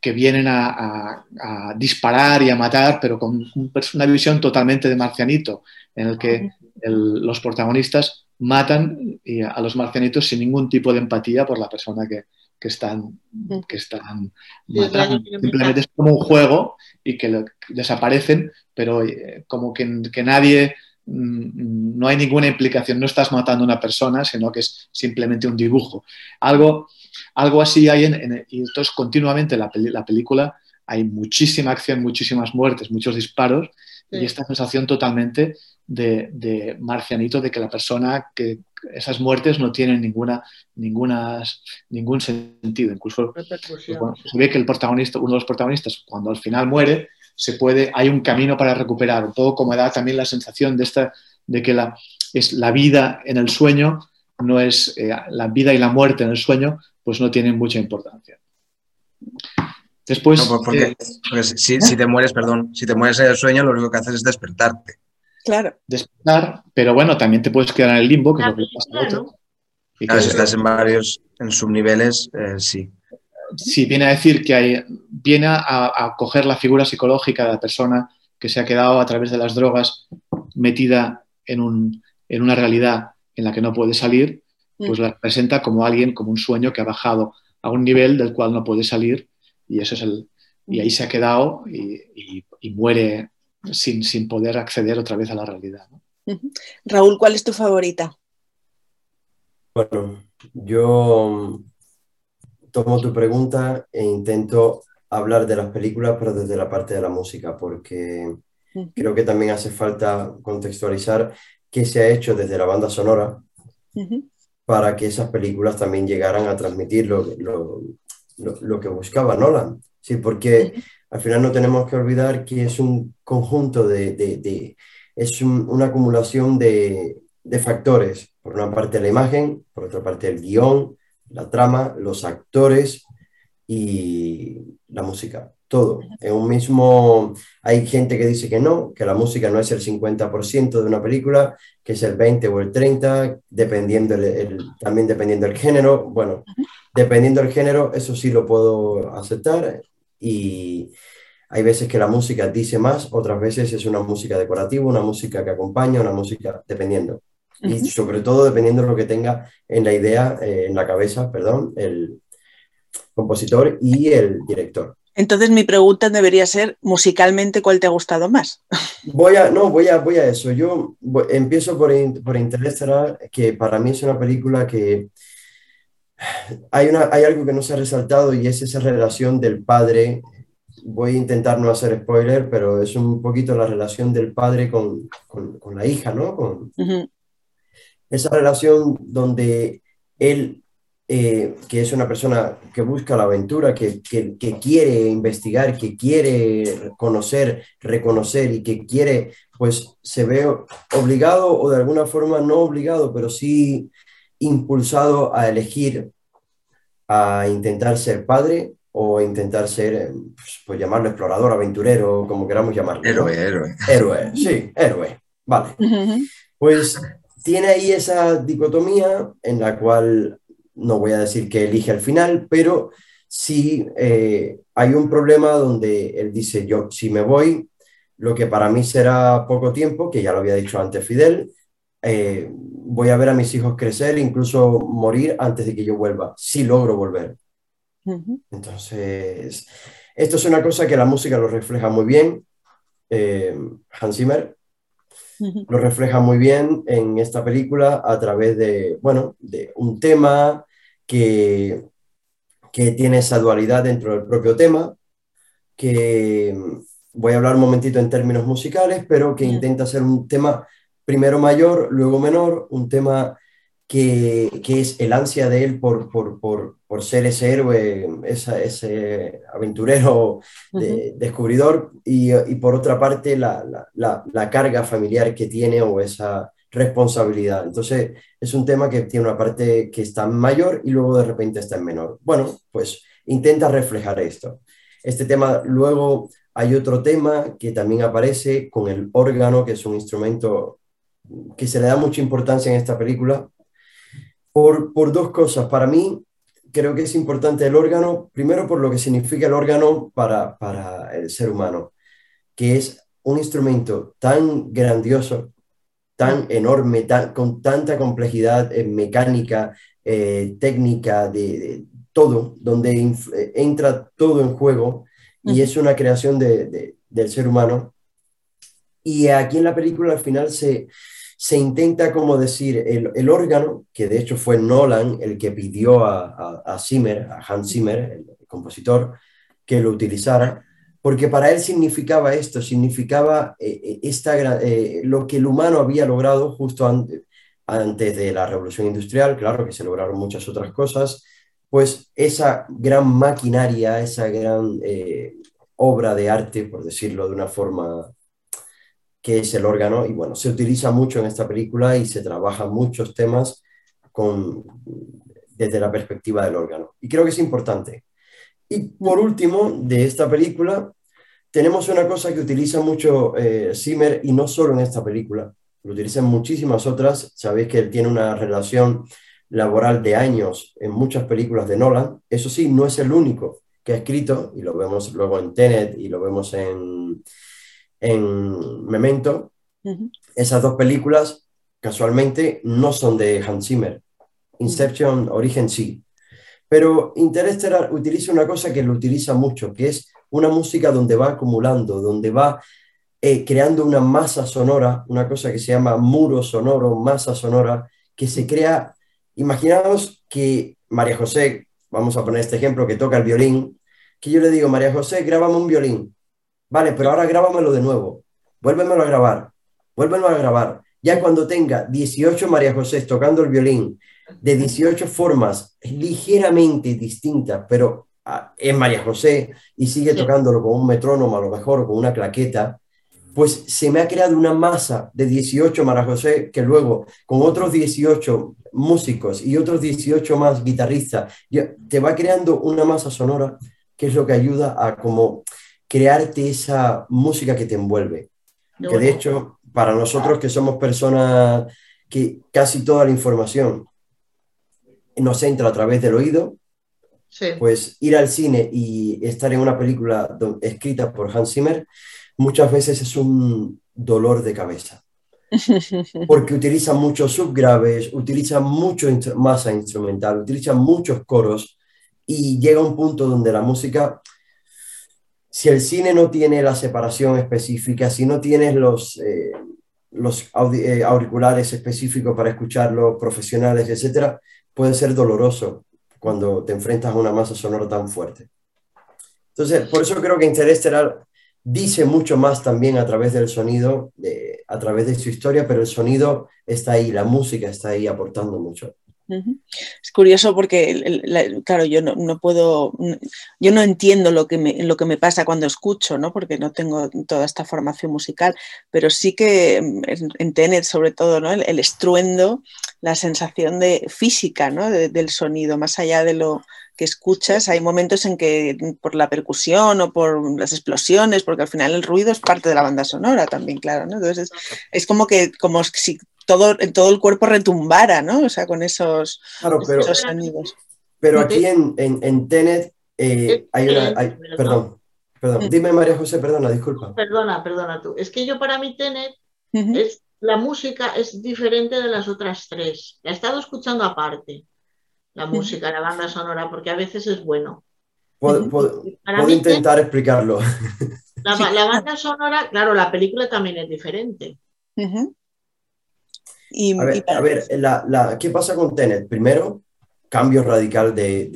que vienen a, a, a, disparar y a matar, pero con un, una visión totalmente de marcianito, en el que el, los protagonistas matan a los marcianitos sin ningún tipo de empatía por la persona que, que están, que están matando. Simplemente es como un juego y que lo, desaparecen, pero eh, como que, que, nadie, mm, no hay ninguna implicación, no estás matando a una persona, sino que es simplemente un dibujo. Algo, algo así hay en, en y entonces continuamente la, la película hay muchísima acción, muchísimas muertes, muchos disparos sí. y esta sensación totalmente de, de, marcianito, de que la persona que esas muertes no tienen ninguna, ninguna, ningún sentido. Incluso pues, bueno, se ve que el protagonista, uno de los protagonistas, cuando al final muere, se puede, hay un camino para recuperar. Un poco como da también la sensación de, esta, de que la, es la vida en el sueño, no es eh, la vida y la muerte en el sueño, pues no tienen mucha importancia. Después. No, porque, porque si, ¿eh? si, te mueres, perdón, si te mueres en el sueño, lo único que haces es despertarte. Claro. Despertar, pero bueno, también te puedes quedar en el limbo, que claro, es lo que pasa claro. otro. Y claro, si estás en varios, en subniveles, eh, sí. Sí, viene a decir que hay, viene a, a, coger la figura psicológica de la persona que se ha quedado a través de las drogas metida en, un, en una realidad en la que no puede salir, pues la presenta como alguien, como un sueño que ha bajado a un nivel del cual no puede salir y eso es el y ahí se ha quedado y, y, y muere sin, sin, poder acceder otra vez a la realidad. ¿no? Raúl, ¿cuál es tu favorita? Bueno, yo tomo tu pregunta e intento hablar de las películas, pero desde la parte de la música, porque uh -huh. creo que también hace falta contextualizar qué se ha hecho desde la banda sonora uh -huh. Para que esas películas también llegaran a transmitir lo, lo, lo, lo que buscaba Nolan. Sí, porque al final no tenemos que olvidar que es un conjunto de, de, de es un, una acumulación de, de, factores. Por una parte la imagen, por otra parte el guion, la trama, los actores y la música. Todo. En un mismo, hay gente que dice que no, que la música no es el 50% de una película, que es el 20 o el 30, dependiendo el, también dependiendo del género. Bueno, dependiendo del género, eso sí lo puedo aceptar y hay veces que la música dice más, otras veces es una música decorativa, una música que acompaña, una música dependiendo. Y sobre todo dependiendo de lo que tenga en la idea, eh, en la cabeza, perdón, el compositor y el director. Entonces mi pregunta debería ser, musicalmente, ¿cuál te ha gustado más? Voy a, no, voy a, voy a eso. Yo empiezo por, por Interestelar, que para mí es una película que hay, una, hay algo que no se ha resaltado y es esa relación del padre. Voy a intentar no hacer spoiler, pero es un poquito la relación del padre con, con, con la hija, ¿no? Con, Esa relación donde él eh, que es una persona que busca la aventura, que, que, quiere investigar, que quiere conocer, reconocer y que quiere, pues se ve obligado o de alguna forma no obligado, pero sí impulsado a elegir, a intentar ser padre o intentar ser, pues, pues llamarlo explorador, aventurero, como queramos llamarlo. Héroe, héroe. Héroe, sí, héroe. Vale. Pues tiene ahí esa dicotomía en la cual no voy a decir que elige al final, pero sí eh, hay un problema donde él dice, yo si me voy, lo que para mí será poco tiempo, que ya lo había dicho antes Fidel, eh, voy a ver a mis hijos crecer, incluso morir antes de que yo vuelva, si logro volver. Entonces, esto es una cosa que la música lo refleja muy bien. Eh, Hans Zimmer lo refleja muy bien en esta película a través de, bueno, de un tema que, que tiene esa dualidad dentro del propio tema, que voy a hablar un momentito en términos musicales, pero que intenta ser un tema primero mayor, luego menor, un tema que, que es el ansia de él por, por, por, por ser ese héroe, ese aventurero, descubridor, y, y, por otra parte la, la, la, carga familiar que tiene o esa responsabilidad. Entonces, es un tema que tiene una parte que está mayor y luego de repente está en menor. Bueno, pues intenta reflejar esto. Este tema, luego hay otro tema que también aparece con el órgano, que es un instrumento que se le da mucha importancia en esta película, por, por dos cosas. Para mí, creo que es importante el órgano, primero por lo que significa el órgano para, para el ser humano, que es un instrumento tan grandioso, tan enorme, tan, con tanta complejidad eh, mecánica, eh, técnica, de, todo, donde eh, entra todo en juego y es una creación de, del ser humano. Y aquí en la película al final se, se intenta como decir el, el, órgano, que de hecho fue Nolan el que pidió a, a, Zimmer, a Hans Zimmer, el, compositor, que lo utilizara, porque para él significaba esto, significaba eh, eh, esta, eh, lo que el humano había logrado justo antes, antes de la revolución industrial, claro que se lograron muchas otras cosas, pues esa gran maquinaria, esa gran obra de arte, por decirlo de una forma que es el órgano, y bueno, se utiliza mucho en esta película y se trabajan muchos temas con, desde la perspectiva del órgano. Y creo que es importante. Y por último, de esta película, tenemos una cosa que utiliza mucho eh, Zimmer, y no solo en esta película, lo utiliza en muchísimas otras. Sabéis que él tiene una relación laboral de años en muchas películas de Nolan. Eso sí, no es el único que ha escrito, y lo vemos luego en Tenet y lo vemos en en Memento, esas dos películas casualmente no son de Hans Zimmer. Inception, Origen sí. Pero Interstellar utiliza una cosa que lo utiliza mucho, que es una música donde va acumulando, donde va eh, creando una masa sonora, una cosa que se llama muro sonoro, masa sonora, que se crea. Imaginaos que María José, vamos a poner este ejemplo, que toca el violín, que yo le digo, María José, grábame un violín. Vale, pero ahora grábamelo de nuevo. Vuélvemelo a grabar. Vuélvemelo a grabar. Ya cuando tenga 18 María José tocando el violín de 18 formas ligeramente distintas, pero ah, es María José y sigue tocándolo con un metrónomo a lo mejor con una claqueta, pues se me ha creado una masa de 18 María José que luego con otros 18 músicos y otros 18 más guitarristas, te va creando una masa sonora que es lo que ayuda a como crearte esa música que te envuelve. Que de hecho, para nosotros que somos personas que casi toda la información nos entra a través del oído, pues ir al cine y estar en una película escrita por Hans Zimmer muchas veces es un dolor de cabeza. Porque utiliza muchos subgraves, utiliza mucho masa instrumental, utiliza muchos coros y llega un punto donde la música, si el cine no tiene la separación específica, si no tienes los, eh, los eh, auriculares específicos para escucharlo, profesionales, etcétera, puede ser doloroso cuando te enfrentas a una masa sonora tan fuerte. Entonces, por eso creo que Interestelar dice mucho más también a través del sonido, a través de su historia, pero el sonido está ahí, la música está ahí aportando mucho. Es curioso porque, claro, yo no, puedo, yo no entiendo lo que, me, lo que me pasa cuando escucho, ¿no? porque no tengo toda esta formación musical, pero sí que en, Tenet sobre todo, ¿no? el, estruendo, la sensación de física ¿no? del sonido, más allá de lo que escuchas, hay momentos en que por la percusión o por las explosiones, porque al final el ruido es parte de la banda sonora también, claro, ¿no? Entonces es, como que como si todo, todo el cuerpo retumbara, ¿no? O sea, con esos, sonidos. Pero aquí en, en, Tenet eh, hay una... perdón, perdón. Mm. Dime María José, perdona, disculpa. Perdona, perdona tú. Es que yo para mí Tenet es, la música es diferente de las otras tres. La he estado escuchando aparte, la música, la banda sonora, porque a veces es bueno. Puedo, intentar explicarlo. La, la, banda sonora, claro, la película también es diferente a ver, la, ¿qué pasa con Tenet? Primero, cambio radical de,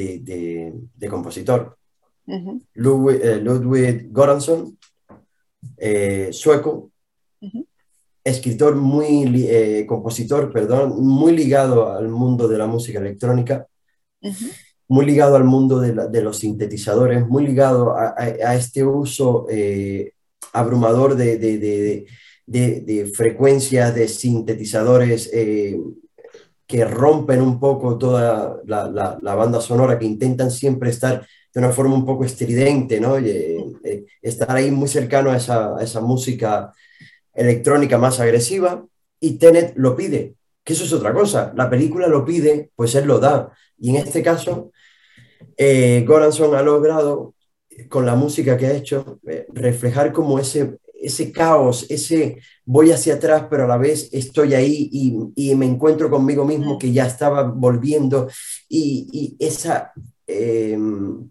de, compositor. Ludwig, eh, Ludwig, Göransson, eh, sueco, escritor muy, eh, compositor, perdón, muy ligado al mundo de la música electrónica, muy ligado al mundo de, los sintetizadores, muy ligado a, a este uso abrumador de, de, frecuencias, de sintetizadores eh, que rompen un poco toda la, banda sonora, que intentan siempre estar de una forma un poco estridente, ¿no? Eh, eh, estar ahí muy cercano a esa, música electrónica más agresiva, y Tenet lo pide, que eso es otra cosa. La película lo pide, pues él lo da. Y en este caso, Goranson ha logrado, con la música que ha hecho, reflejar como ese, ese caos, ese voy hacia atrás, pero a la vez estoy ahí y, me encuentro conmigo mismo que ya estaba volviendo y, esa em,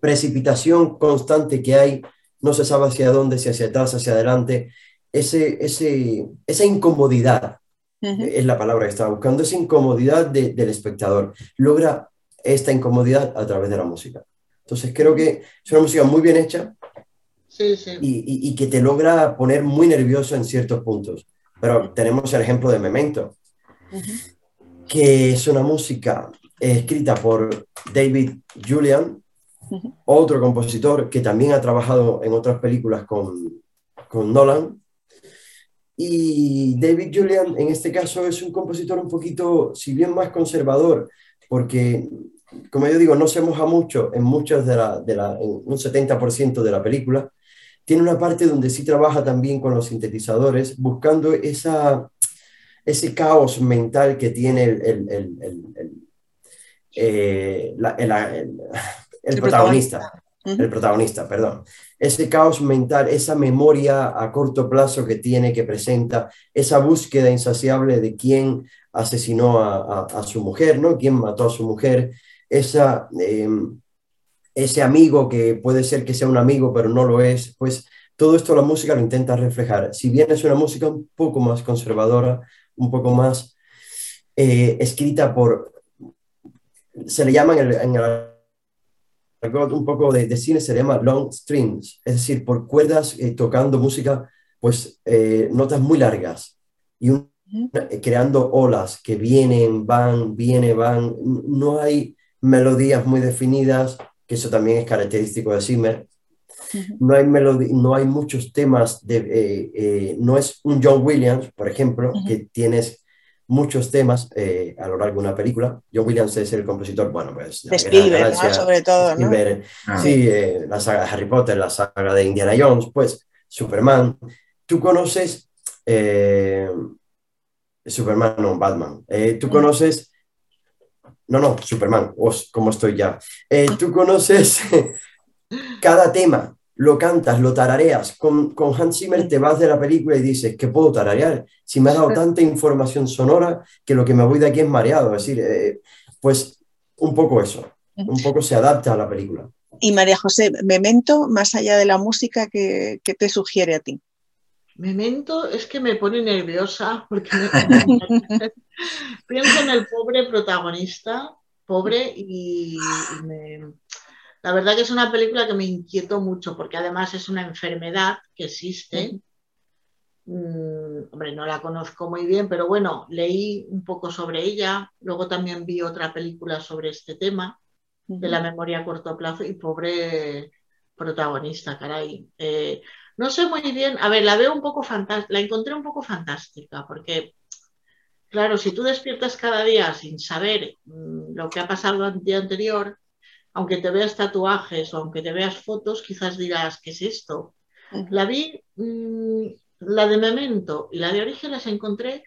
precipitación constante que hay, no se sabe hacia dónde, si hacia atrás, hacia adelante, ese, ese, esa incomodidad es la palabra que estaba buscando, esa incomodidad del espectador. Logra esta incomodidad a través de la música. Entonces creo que es una música muy bien hecha, y, que te logra poner muy nervioso en ciertos puntos. Pero tenemos el ejemplo de Memento, que es una música escrita por David Julian, otro compositor que también ha trabajado en otras películas con, con Nolan. Y David Julian, en este caso, es un compositor un poquito, si bien más conservador, porque, como yo digo, no se moja mucho en muchos de la, de la en un 70% de la película, tiene una parte donde sí trabaja también con los sintetizadores, buscando esa, ese caos mental que tiene el, el, el, eh, protagonista. El protagonista, perdón. Ese caos mental, esa memoria a corto plazo que tiene, que presenta, esa búsqueda insaciable de quién asesinó a, su mujer, ¿no? Quién mató a su mujer, esa, em, ese amigo que puede ser que sea un amigo, pero no lo es, pues todo esto la música lo intenta reflejar. Si bien es una música un poco más conservadora, un poco más eh, escrita por, se le llama en el, un poco de, cine, se le llama long strings, es decir, por cuerdas eh, tocando música, pues eh, notas muy largas y creando olas que vienen, van, vienen, van. No hay melodías muy definidas, que eso también es característico de Zimmer. No hay, no hay muchos temas, de, eh, eh, no es un John Williams, por ejemplo, que tienes muchos temas eh, a lo largo de una película. John Williams es el compositor, bueno, pues... De Spielberg, sobre todo, ¿no? Ah. Sí, eh, la saga de Harry Potter, la saga de Indiana Jones, pues Superman. Tú conoces... Eh, Superman, no, Batman. tú conoces... No, no, Superman, ¿cómo estoy ya? tú conoces cada tema lo cantas, lo tarareas. Con, con, Hans Zimmer te vas de la película y dices, ¿qué puedo tararear? Si me ha dado tanta información sonora que lo que me voy de aquí es mareado. Es decir, eh, pues un poco eso, un poco se adapta a la película. Y María José, Memento, más allá de la música, ¿qué, te sugiere a ti? Memento es que me pone nerviosa porque pienso en el pobre protagonista, pobre, y me la verdad que es una película que me inquietó mucho porque además es una enfermedad que existe. Mm, hombre, no la conozco muy bien, pero bueno, leí un poco sobre ella. Luego también vi otra película sobre este tema de la memoria a corto plazo y pobre protagonista, caray. Eh, no sé muy bien, a ver, la veo un poco fantástica, la encontré un poco fantástica porque, claro, si tú despiertas cada día sin saber mm, lo que ha pasado el día anterior, aunque te veas tatuajes o aunque te veas fotos, quizás dirás, ¿qué es esto? La vi, mm, la de Memento y la de Origen las encontré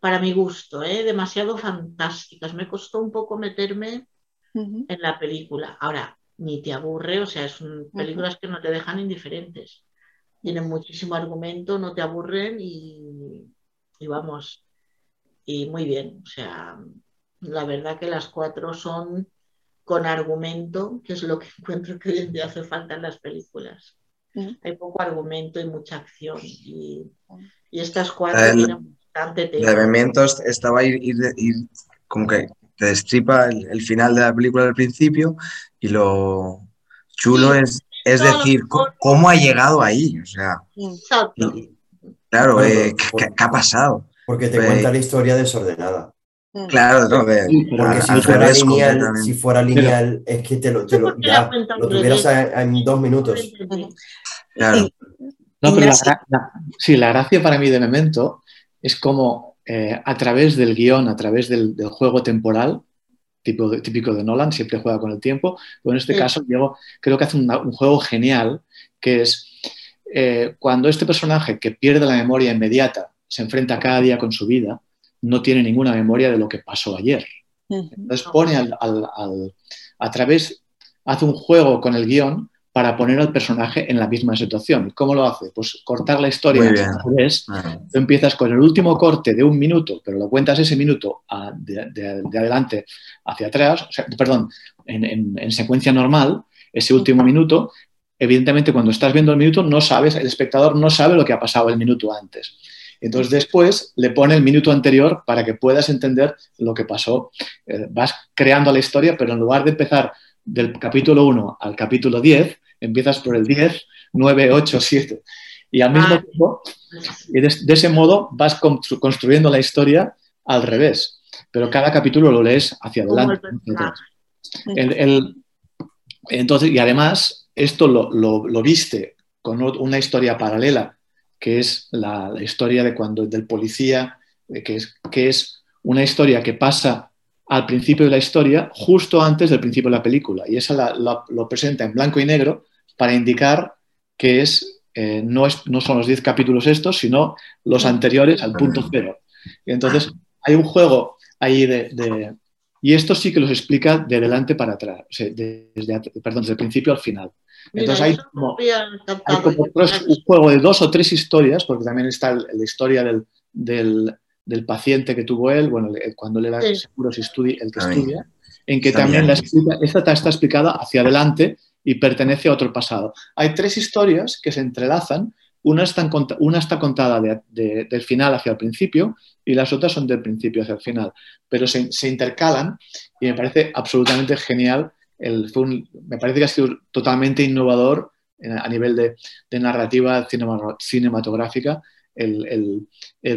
para mi gusto, ¿eh? demasiado fantásticas. Me costó un poco meterme en la película. Ahora, ni te aburre, o sea, son películas que no te dejan indiferentes. Tienen muchísimo argumento, no te aburren y, y vamos, y muy bien. O sea, la verdad que las cuatro son con argumento, que es lo que encuentro que hoy en día hace falta en las películas. Hay poco argumento y mucha acción. Y, estas cuatro tienen bastante tema. De elementos estaba ir, como que te destripa el, final de la película al principio y lo chulo es, es decir, ¿cómo, ha llegado ahí? O sea, claro, eh, ¿qué, ha pasado? Porque te cuenta la historia desordenada. Mm. Claro, porque si fuera, lineal, es que te lo, ya, lo tuvieras en dos minutos. Claro. No, pero la, sí, la gracia para mí de Memento es como eh, a través del guion, a través del, juego temporal, tipo típico de Nolan, siempre juega con el tiempo, pero en este caso Diego creo que hace un, juego genial, que es eh, cuando este personaje que pierde la memoria inmediata se enfrenta cada día con su vida, no tiene ninguna memoria de lo que pasó ayer. Entonces pone al, a través, hace un juego con el guion para poner al personaje en la misma situación. ¿Cómo lo hace? Pues cortar la historia. Vez, tú empiezas con el último corte de un minuto, pero lo cuentas ese minuto de, adelante hacia atrás, perdón, en, en, secuencia normal, ese último minuto, evidentemente cuando estás viendo el minuto no sabes, el espectador no sabe lo que ha pasado el minuto antes. Entonces después le pone el minuto anterior para que puedas entender lo que pasó. Eh, vas creando la historia, pero en lugar de empezar del capítulo 1 al capítulo 10, empiezas por el 10, 9, 8, 7. Y al mismo ah. tiempo, y de, ese modo vas construyendo la historia al revés. Pero cada capítulo lo lees hacia adelante. entonces, y además, esto lo, lo viste con una historia paralela que es la, historia de cuando del policía, que es, que es una historia que pasa al principio de la historia, justo antes del principio de la película. Y esa lo presenta en blanco y negro para indicar que es, eh, no, es, no son los 10 capítulos estos, sino los anteriores al punto cero. Y entonces hay un juego ahí de, Y esto sí que los explica de delante para atrás, desde, perdón, desde el principio al final. Entonces hay como, un juego de dos o tres historias, porque también está la historia del, paciente que tuvo él, bueno, cuando le da seguro si estudia, el que estudia, en que también la esta está explicada hacia adelante y pertenece a otro pasado. Hay tres historias que se entrelazan, una está, una está contada del final hacia el principio y las otras son del principio hacia el final, pero se, se intercalan y me parece absolutamente genial me parece que ha sido totalmente innovador a nivel de, narrativa cinematográfica el,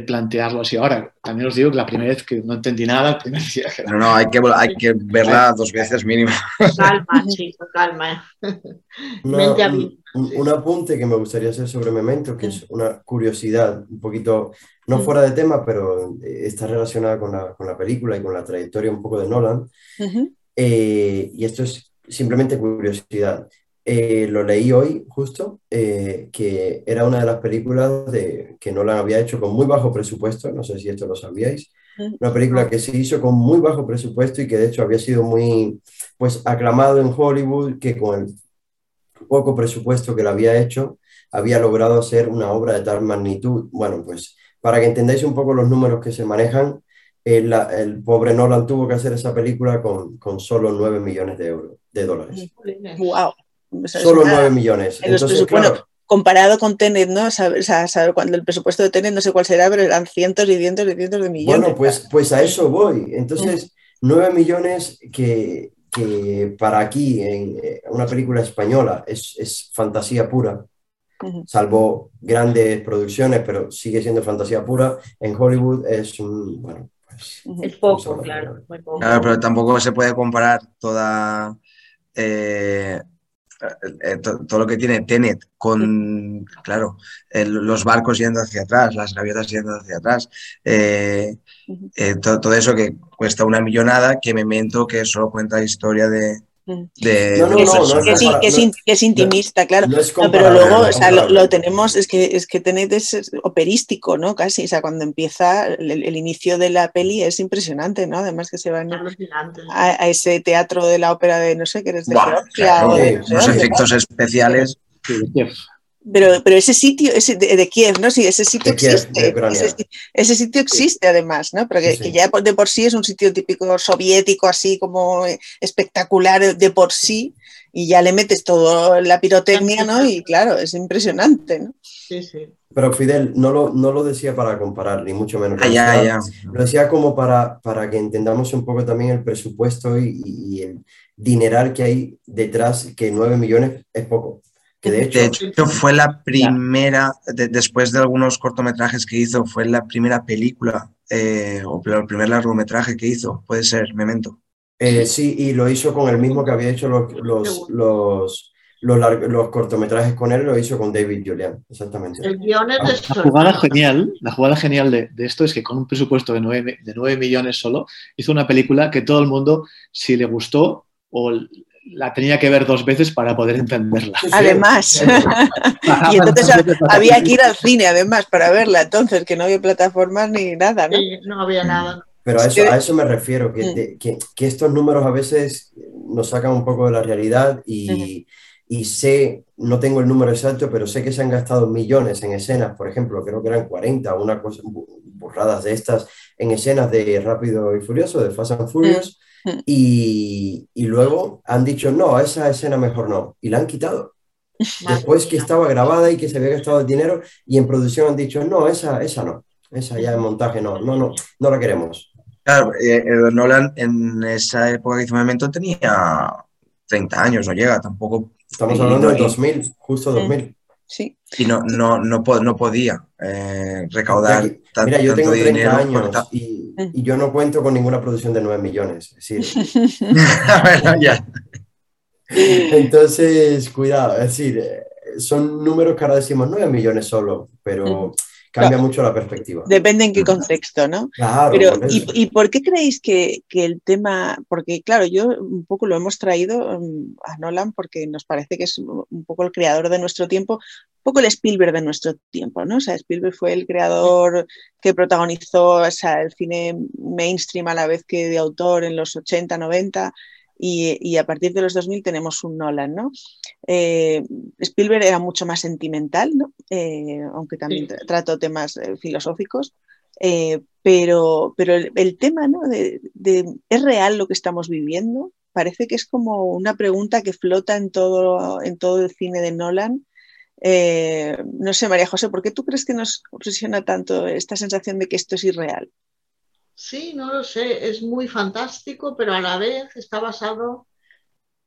plantearlo así. Ahora, también os digo que la primera vez que no entendí nada, el primer día No, no, hay que, hay que verla dos veces mínimo. Calma, chico, calma. un, apunte que me gustaría hacer sobre Memento, que es una curiosidad, un poquito, no fuera de tema, pero está relacionada con la, con la película y con la trayectoria un poco de Nolan. Eh, y esto es simplemente curiosidad. Eh, lo leí hoy justo, eh, que era una de las películas de, que Nolan había hecho con muy bajo presupuesto, no sé si esto lo sabíais, una película que se hizo con muy bajo presupuesto y que de hecho había sido muy pues aclamado en Hollywood, que con el poco presupuesto que lo había hecho, había logrado hacer una obra de tal magnitud. Bueno, pues para que entendáis un poco los números que se manejan, el, el pobre Nolan tuvo que hacer esa película con, con solo 9 millones de euros, de dólares. ¡Wow! Solo 9 millones. bueno, comparado con Tenet, ¿no? Saber cuando el presupuesto de Tenet no sé cuál será, pero eran cientos y cientos y cientos de millones. Bueno, pues, pues a eso voy. Entonces, 9 millones que, que, para aquí, en eh, una película española, es, es fantasía pura, salvo grandes producciones, pero sigue siendo fantasía pura. En Hollywood es un, bueno, pues... Es poco, claro. Claro, pero tampoco se puede comparar toda... Eh, todo lo que tiene Tenet con, claro, los barcos yendo hacia atrás, las gaviotas yendo hacia atrás, eh, eh, todo, eso que cuesta una millonada, que me mento que solo cuenta la historia de, que, es, intimista, claro. pero luego lo, tenemos, es que, es que Tenet es operístico, ¿no? Casi, o sea, cuando empieza el, inicio de la peli es impresionante, ¿no? Además que se van a, ese teatro de la ópera de, no sé, que eres de Georgia. los efectos especiales. Pero, pero ese sitio, ese de, Kiev, ¿no? Sí, ese sitio existe. Ese, sitio existe además, ¿no? Pero que, ya de por sí es un sitio típico soviético, así como espectacular de por sí, y ya le metes todo la pirotecnia, ¿no? Y claro, es impresionante, ¿no? Sí, sí. Pero Fidel, no lo, no lo decía para comparar, ni mucho menos. Ah, lo, decía, lo decía como para, para que entendamos un poco también el presupuesto y, y el dineral que hay detrás, que 9 millones es poco de hecho, fue la primera, después de algunos cortometrajes que hizo, fue la primera película eh, o el primer largometraje que hizo, puede ser, Memento. Eh, sí, y lo hizo con el mismo que había hecho los, los, los, los, cortometrajes con él, lo hizo con David Julian, exactamente. El guion es la, jugada genial, la jugada genial de, de, esto es que con un presupuesto de 9, de 9 millones solo, hizo una película que todo el mundo, si le gustó o la tenía que ver dos veces para poder entenderla. Además, y entonces había que ir al cine además para verla, entonces que no había plataformas ni nada, ¿no? Sí, no había nada. Pero a eso, a eso me refiero, que, mm. que, estos números a veces nos sacan un poco de la realidad y, y, sé, no tengo el número exacto, pero sé que se han gastado millones en escenas, por ejemplo, creo que eran 40 o una cosa, burradas de estas, en escenas de Rápido y Furioso, de Fast and Furious. Mm. Y, y, luego han dicho, no, esa escena mejor no, y la han quitado. Después que estaba grabada y que se había gastado el dinero, y en producción han dicho, no, esa, esa no, esa ya en montaje no, no, no, no la queremos. Claro, eh, eh, Nolan en esa época que hizo momento tenía 30 años, no llega, tampoco. Estamos hablando de 2000, justo 2000. Sí. Y no, no, no, no podía eh, recaudar tanto, Mira, yo tengo 30 años y, y, yo no cuento con ninguna producción de 9 millones. Es decir, bueno, ya. Entonces, cuidado, es decir, eh, son números que ahora decimos 9 millones solo, pero cambia mucho la perspectiva. Depende en qué contexto, ¿no? Claro. Pero, ¿y, por qué creéis que, que, el tema, porque claro, yo un poco lo hemos traído um, a Nolan porque nos parece que es un poco el creador de nuestro tiempo, un poco el Spielberg de nuestro tiempo, ¿no? O sea, Spielberg fue el creador que protagonizó o sea, el cine mainstream a la vez que de autor en los 80, 90 y, a partir de los 2000 tenemos un Nolan, ¿no? Eh, Spielberg era mucho más sentimental, ¿no? Eh, aunque también trató temas eh, filosóficos, pero, pero el, tema, ¿no? De, ¿Es real lo que estamos viviendo? Parece que es como una pregunta que flota en todo, en todo el cine de Nolan. no sé, María José, ¿por qué tú crees que nos obsesiona tanto esta sensación de que esto es irreal? Sí, no lo sé, es muy fantástico, pero a la vez está basado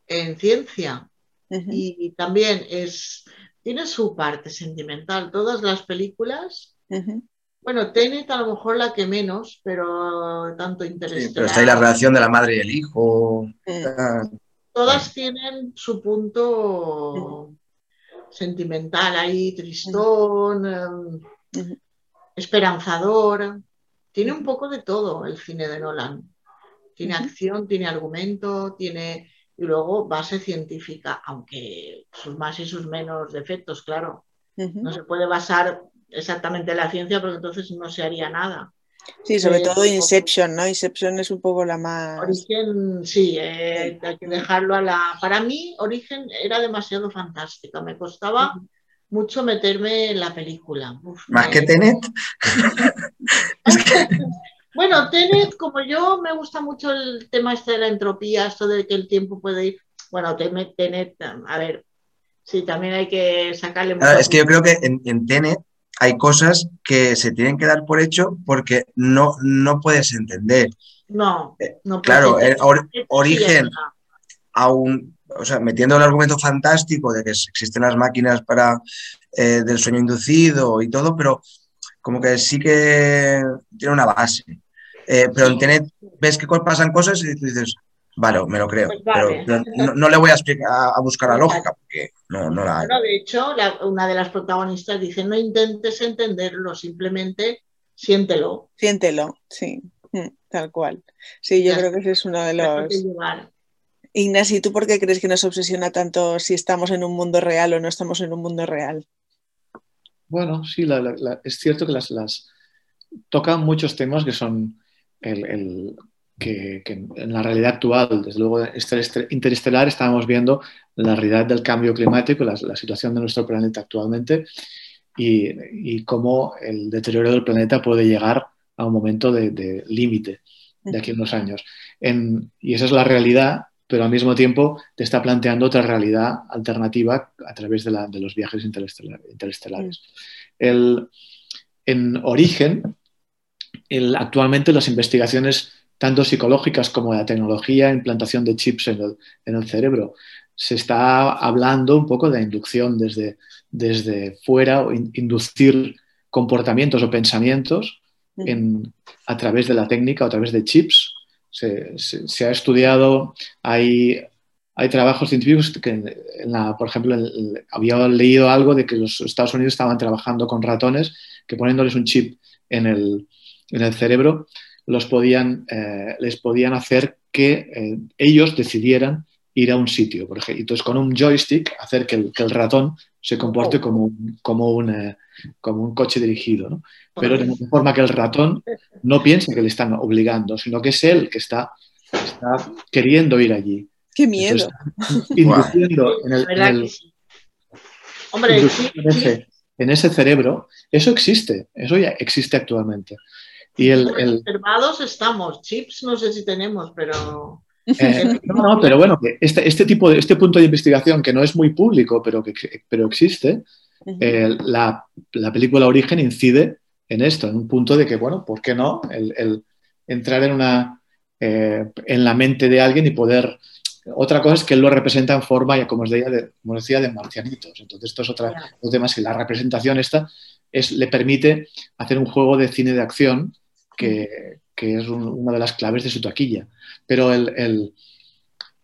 en ciencia y también es, tiene su parte sentimental. Todas las películas Bueno, Tenet a lo mejor la que menos, pero tanto interés. pero está ahí la relación de la madre y el hijo. Todas tienen su punto sentimental ahí, tristón, em, esperanzador. Tiene un poco de todo el cine de Nolan. Tiene acción, tiene argumento, tiene y luego base científica, aunque sus más y sus menos defectos, claro. No se puede basar exactamente en la ciencia porque entonces no se haría nada. Sí, sobre eh, todo Inception, ¿no? Inception es un poco la más... Origen, sí, eh, hay que dejarlo a la... Para mí, Origen era demasiado fantástica, me costaba mucho meterme en la película. ¿Más que Tenet? Bueno, Tenet, como yo, me gusta mucho el tema este de la entropía, esto de que el tiempo puede ir. Bueno, Tenet, a ver, sí, también hay que sacarle. Mucho es que yo creo que en, Tenet hay cosas que se tienen que dar por hecho porque no, no puedes entender. No, eh, no Claro, el origen, aún, o sea, metiendo el argumento fantástico de que existen las máquinas para eh, del sueño inducido y todo, pero como que sí que tiene una base. Eh, pero en Tenet ves que pasan cosas y dices, vale, me lo creo. Pues pero, no, le voy a, explicar, a, buscar la lógica porque no, no la hay. de hecho, una de las protagonistas dice, no intentes entenderlo, simplemente siéntelo. Siéntelo, sí, mm, tal cual. Sí, yo creo que ese es uno de los... Ignacio, ¿tú por qué crees que nos obsesiona tanto si estamos en un mundo real o no estamos en un mundo real? Bueno, sí, es cierto que las, las, tocan muchos temas que son el, que, en la realidad actual, desde luego interestelar, estábamos viendo la realidad del cambio climático, la, situación de nuestro planeta actualmente y, cómo el deterioro del planeta puede llegar a un momento de, límite de aquí a unos años. y esa es la realidad pero al mismo tiempo te está planteando otra realidad alternativa a través de, los viajes interestelares. en origen, actualmente las investigaciones tanto psicológicas como de la tecnología, implantación de chips en el, cerebro, se está hablando un poco de inducción desde, desde fuera, o inducir comportamientos o pensamientos a través de la técnica, a través de chips se, ha estudiado, hay, hay trabajos científicos que, por ejemplo, había leído algo de que los Estados Unidos estaban trabajando con ratones que poniéndoles un chip en el, cerebro los podían, eh, les podían hacer que eh, ellos decidieran ir a un sitio. Por ejemplo. Entonces, con un joystick, hacer que el, ratón se comporte como, como, un, eh, como un coche dirigido. Pero de forma que el ratón no piense que le están obligando, sino que es él que está, está queriendo ir allí. ¡Qué miedo! induciendo en el, Hombre, en, ese, cerebro, eso existe, eso ya existe actualmente. Y el, Observados estamos, chips no sé si tenemos, pero... Eh, no, no, pero bueno, este, este, tipo de, este punto de investigación que no es muy público, pero que pero existe, eh, la, la, película Origen incide en esto, en un punto de que, bueno, ¿por qué no? El, entrar en, una, eh, en la mente de alguien y poder... Otra cosa es que él lo representa en forma, como os decía, de, como decía, de marcianitos. Entonces, esto es temas que la representación esta es, le permite hacer un juego de cine de acción que, que es una de las claves de su taquilla. Pero el,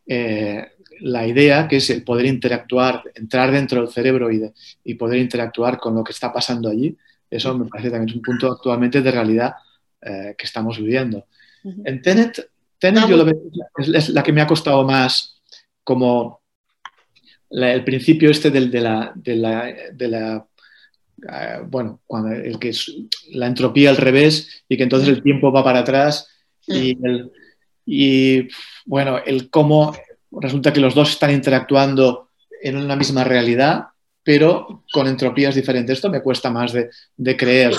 eh, la idea, que es el poder interactuar, entrar dentro del cerebro y, y, poder interactuar con lo que está pasando allí, eso me parece también un punto actualmente de realidad eh, que estamos viviendo. En Tenet, Tenet yo lo veo, es, la que me ha costado más como el principio este del, de la, de la, de la bueno, cuando el que es la entropía al revés y que entonces el tiempo va para atrás y, y bueno, el cómo resulta que los dos están interactuando en una misma realidad, pero con entropías diferentes. Esto me cuesta más de, creer.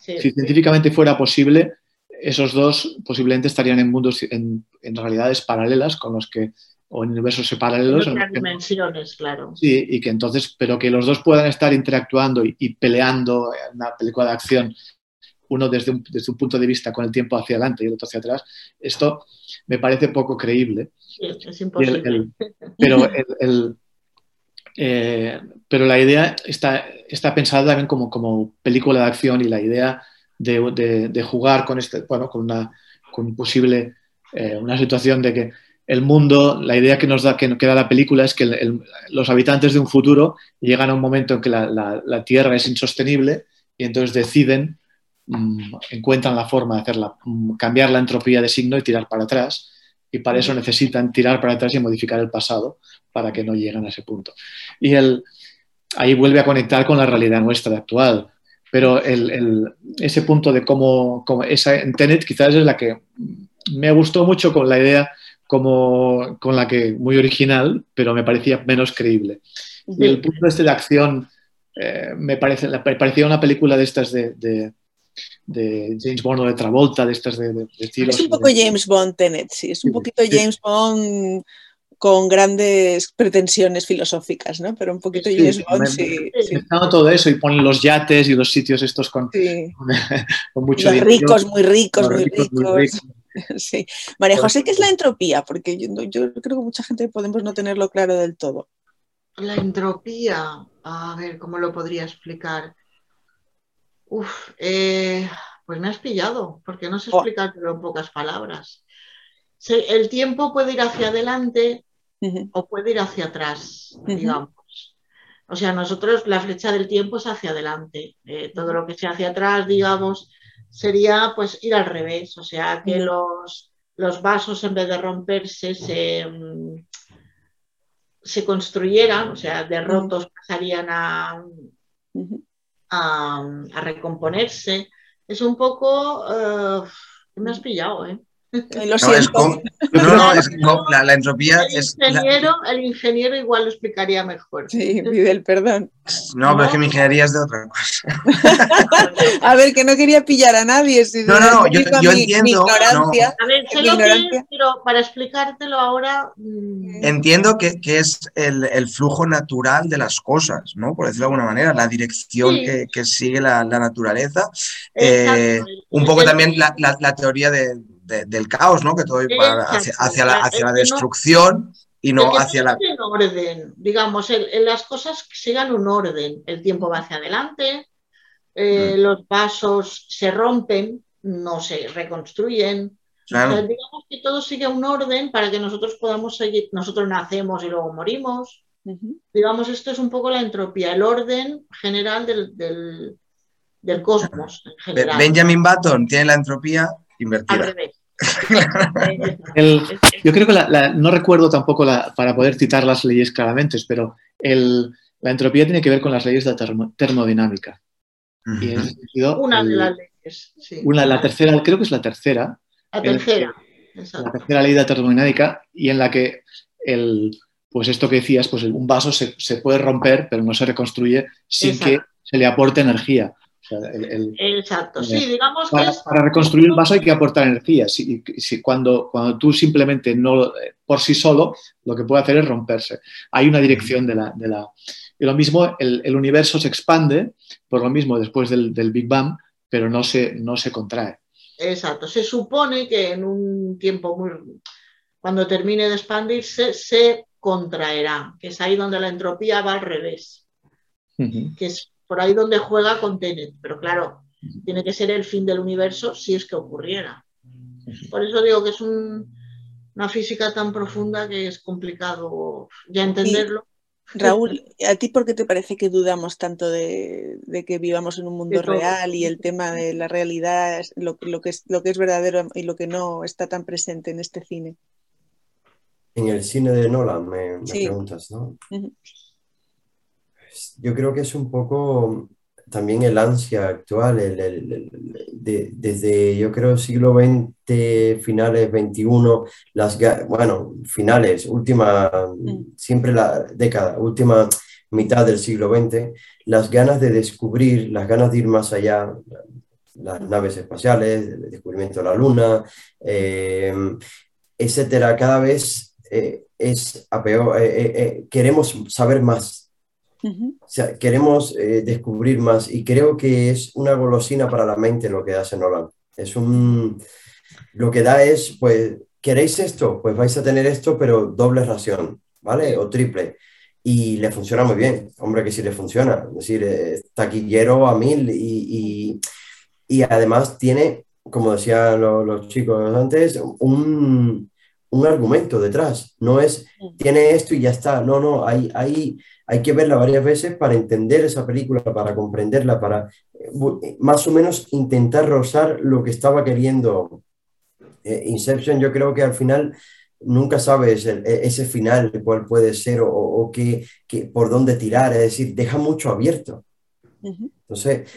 Si científicamente fuera posible, esos dos posiblemente estarían en mundos, en, realidades paralelas con los que o en universos paralelos. En dimensiones, claro. Sí, y que entonces, pero que los dos puedan estar interactuando y, peleando en una película de acción, uno desde un, desde un, punto de vista con el tiempo hacia adelante y el otro hacia atrás, esto me parece poco creíble. Sí, es imposible. pero el, eh, pero la idea está, está pensada también como, como película de acción y la idea de, de, jugar con, este, bueno, con, una, con posible, eh, una situación de que el mundo, la idea que nos da, que, da la película es que el, los habitantes de un futuro llegan a un momento en que la, la, la Tierra es insostenible y entonces deciden, mmm, encuentran la forma de hacerla, mmm, cambiar la entropía de signo y tirar para atrás. Y para eso necesitan tirar para atrás y modificar el pasado para que no lleguen a ese punto. Y el, ahí vuelve a conectar con la realidad nuestra actual. Pero el, el, ese punto de cómo, cómo, esa en Tenet quizás es la que me gustó mucho con la idea como con la que muy original, pero me parecía menos creíble. Y el punto este de acción eh, me, parece, me parecía una película de estas de, de, de, James Bond o de Travolta, de estas de, de, Es un poco James Bond Tenet, sí, es un poquito James Bond con grandes pretensiones filosóficas, ¿no? Pero un poquito sí, James Bond, sí. sí. todo eso y ponen los yates y los sitios estos con, sí. con, con mucho los ricos, muy ricos, muy ricos, muy ricos. Sí. María José, ¿qué es la entropía? Porque yo, yo, creo que mucha gente podemos no tenerlo claro del todo. La entropía, a ver, ¿cómo lo podría explicar? Uf, eh, pues me has pillado, porque no sé explicártelo en pocas palabras. El tiempo puede ir hacia adelante uh -huh. o puede ir hacia atrás, uh -huh. digamos. O sea, nosotros la flecha del tiempo es hacia adelante. Eh, todo lo que sea hacia atrás, digamos, sería pues ir al revés. O sea, que los, los vasos en vez de romperse se, se construyeran, o sea, de rotos pasarían a, a, a recomponerse. Es un poco... Uh, me has pillado, ¿eh? Lo no, no, no, es como la, la, entropía el es. Ingeniero, la... El ingeniero igual lo explicaría mejor. Sí, pide el perdón. No, no, pero es que mi ingeniería es de otra cosa. a ver, que no quería pillar a nadie. Si no, no, no, yo, yo mi, entiendo. Mi ignorancia. A ver, sé lo que es, pero para explicártelo ahora. Mmm... Entiendo que, que es el, el, flujo natural de las cosas, ¿no? Por decirlo de alguna manera, la dirección sí. que, que, sigue la, la naturaleza. Eh, un poco también la, la teoría de de, del caos, ¿no? Que todo va hacia, hacia, la, hacia la destrucción y no hacia la... En orden, digamos, el, el, las cosas sigan un orden. El tiempo va hacia adelante, eh, mm. los vasos se rompen, no se reconstruyen. Claro. O sea, digamos que todo sigue un orden para que nosotros podamos seguir, nosotros nacemos y luego morimos. Uh -huh. Digamos, esto es un poco la entropía, el orden general del, del, del cosmos. En general. Benjamin Button tiene la entropía invertida. el, yo creo que la, la, no recuerdo tampoco la, para poder citar las leyes claramente, pero el, la entropía tiene que ver con las leyes de termo, termodinámica. Uh -huh. y en ese sentido, una de las leyes. Sí. Una, la tercera, creo que es la tercera. La tercera. El, la tercera ley de termodinámica y en la que el, pues esto que decías, pues un vaso se, se puede romper, pero no se reconstruye sin Exacto. que se le aporte energía. O sea, el, el, Exacto, sí, eh, digamos para, que es... para, reconstruir un vaso hay que aportar energía. Si, si, cuando, cuando tú simplemente no, por sí solo, lo que puede hacer es romperse. Hay una dirección de la... De la y lo mismo, el, el, universo se expande, por lo mismo después del, del, Big Bang, pero no se, no se contrae. Exacto, se supone que en un tiempo muy... Cuando termine de expandirse, se contraerá, que es ahí donde la entropía va al revés. Uh -huh. Que es por ahí donde juega con Tenet, pero claro, tiene que ser el fin del universo si es que ocurriera. Por eso digo que es un, una física tan profunda que es complicado ya entenderlo. Raúl, ¿a ti por qué te parece que dudamos tanto de, de que vivamos en un mundo real y el tema de la realidad, lo, lo, que es, lo que es verdadero y lo que no está tan presente en este cine? En el cine de Nolan, me, me sí. preguntas, ¿no? Uh -huh yo creo que es un poco también el ansia actual, el, el, el, de, desde yo creo siglo XX, finales XXI, las, bueno, finales, última, mm. siempre la década, última mitad del siglo XX, las ganas de descubrir, las ganas de ir más allá, las naves espaciales, el descubrimiento de la Luna, eh, etcétera, cada vez eh, es a peor, eh, eh, eh queremos saber más O sea, queremos eh, descubrir más y creo que es una golosina para la mente lo que hace Nolan. Es un... Lo que da es, pues, ¿queréis esto? Pues vais a tener esto, pero doble ración, ¿vale? O triple. y le funciona muy bien. Hombre, que sí le funciona. Es decir, eh, taquillero a mil y, y, además tiene, como decían los, chicos antes, un, un, argumento detrás. No es, tiene esto y ya está. No, no, hay, hay, hay que verla varias veces para entender esa película, para comprenderla, para eh, más o menos intentar rozar lo que estaba queriendo. Eh, Inception yo creo que al final nunca sabes e, ese final cuál puede ser o, qué, por dónde tirar, es decir, deja mucho abierto. Entonces,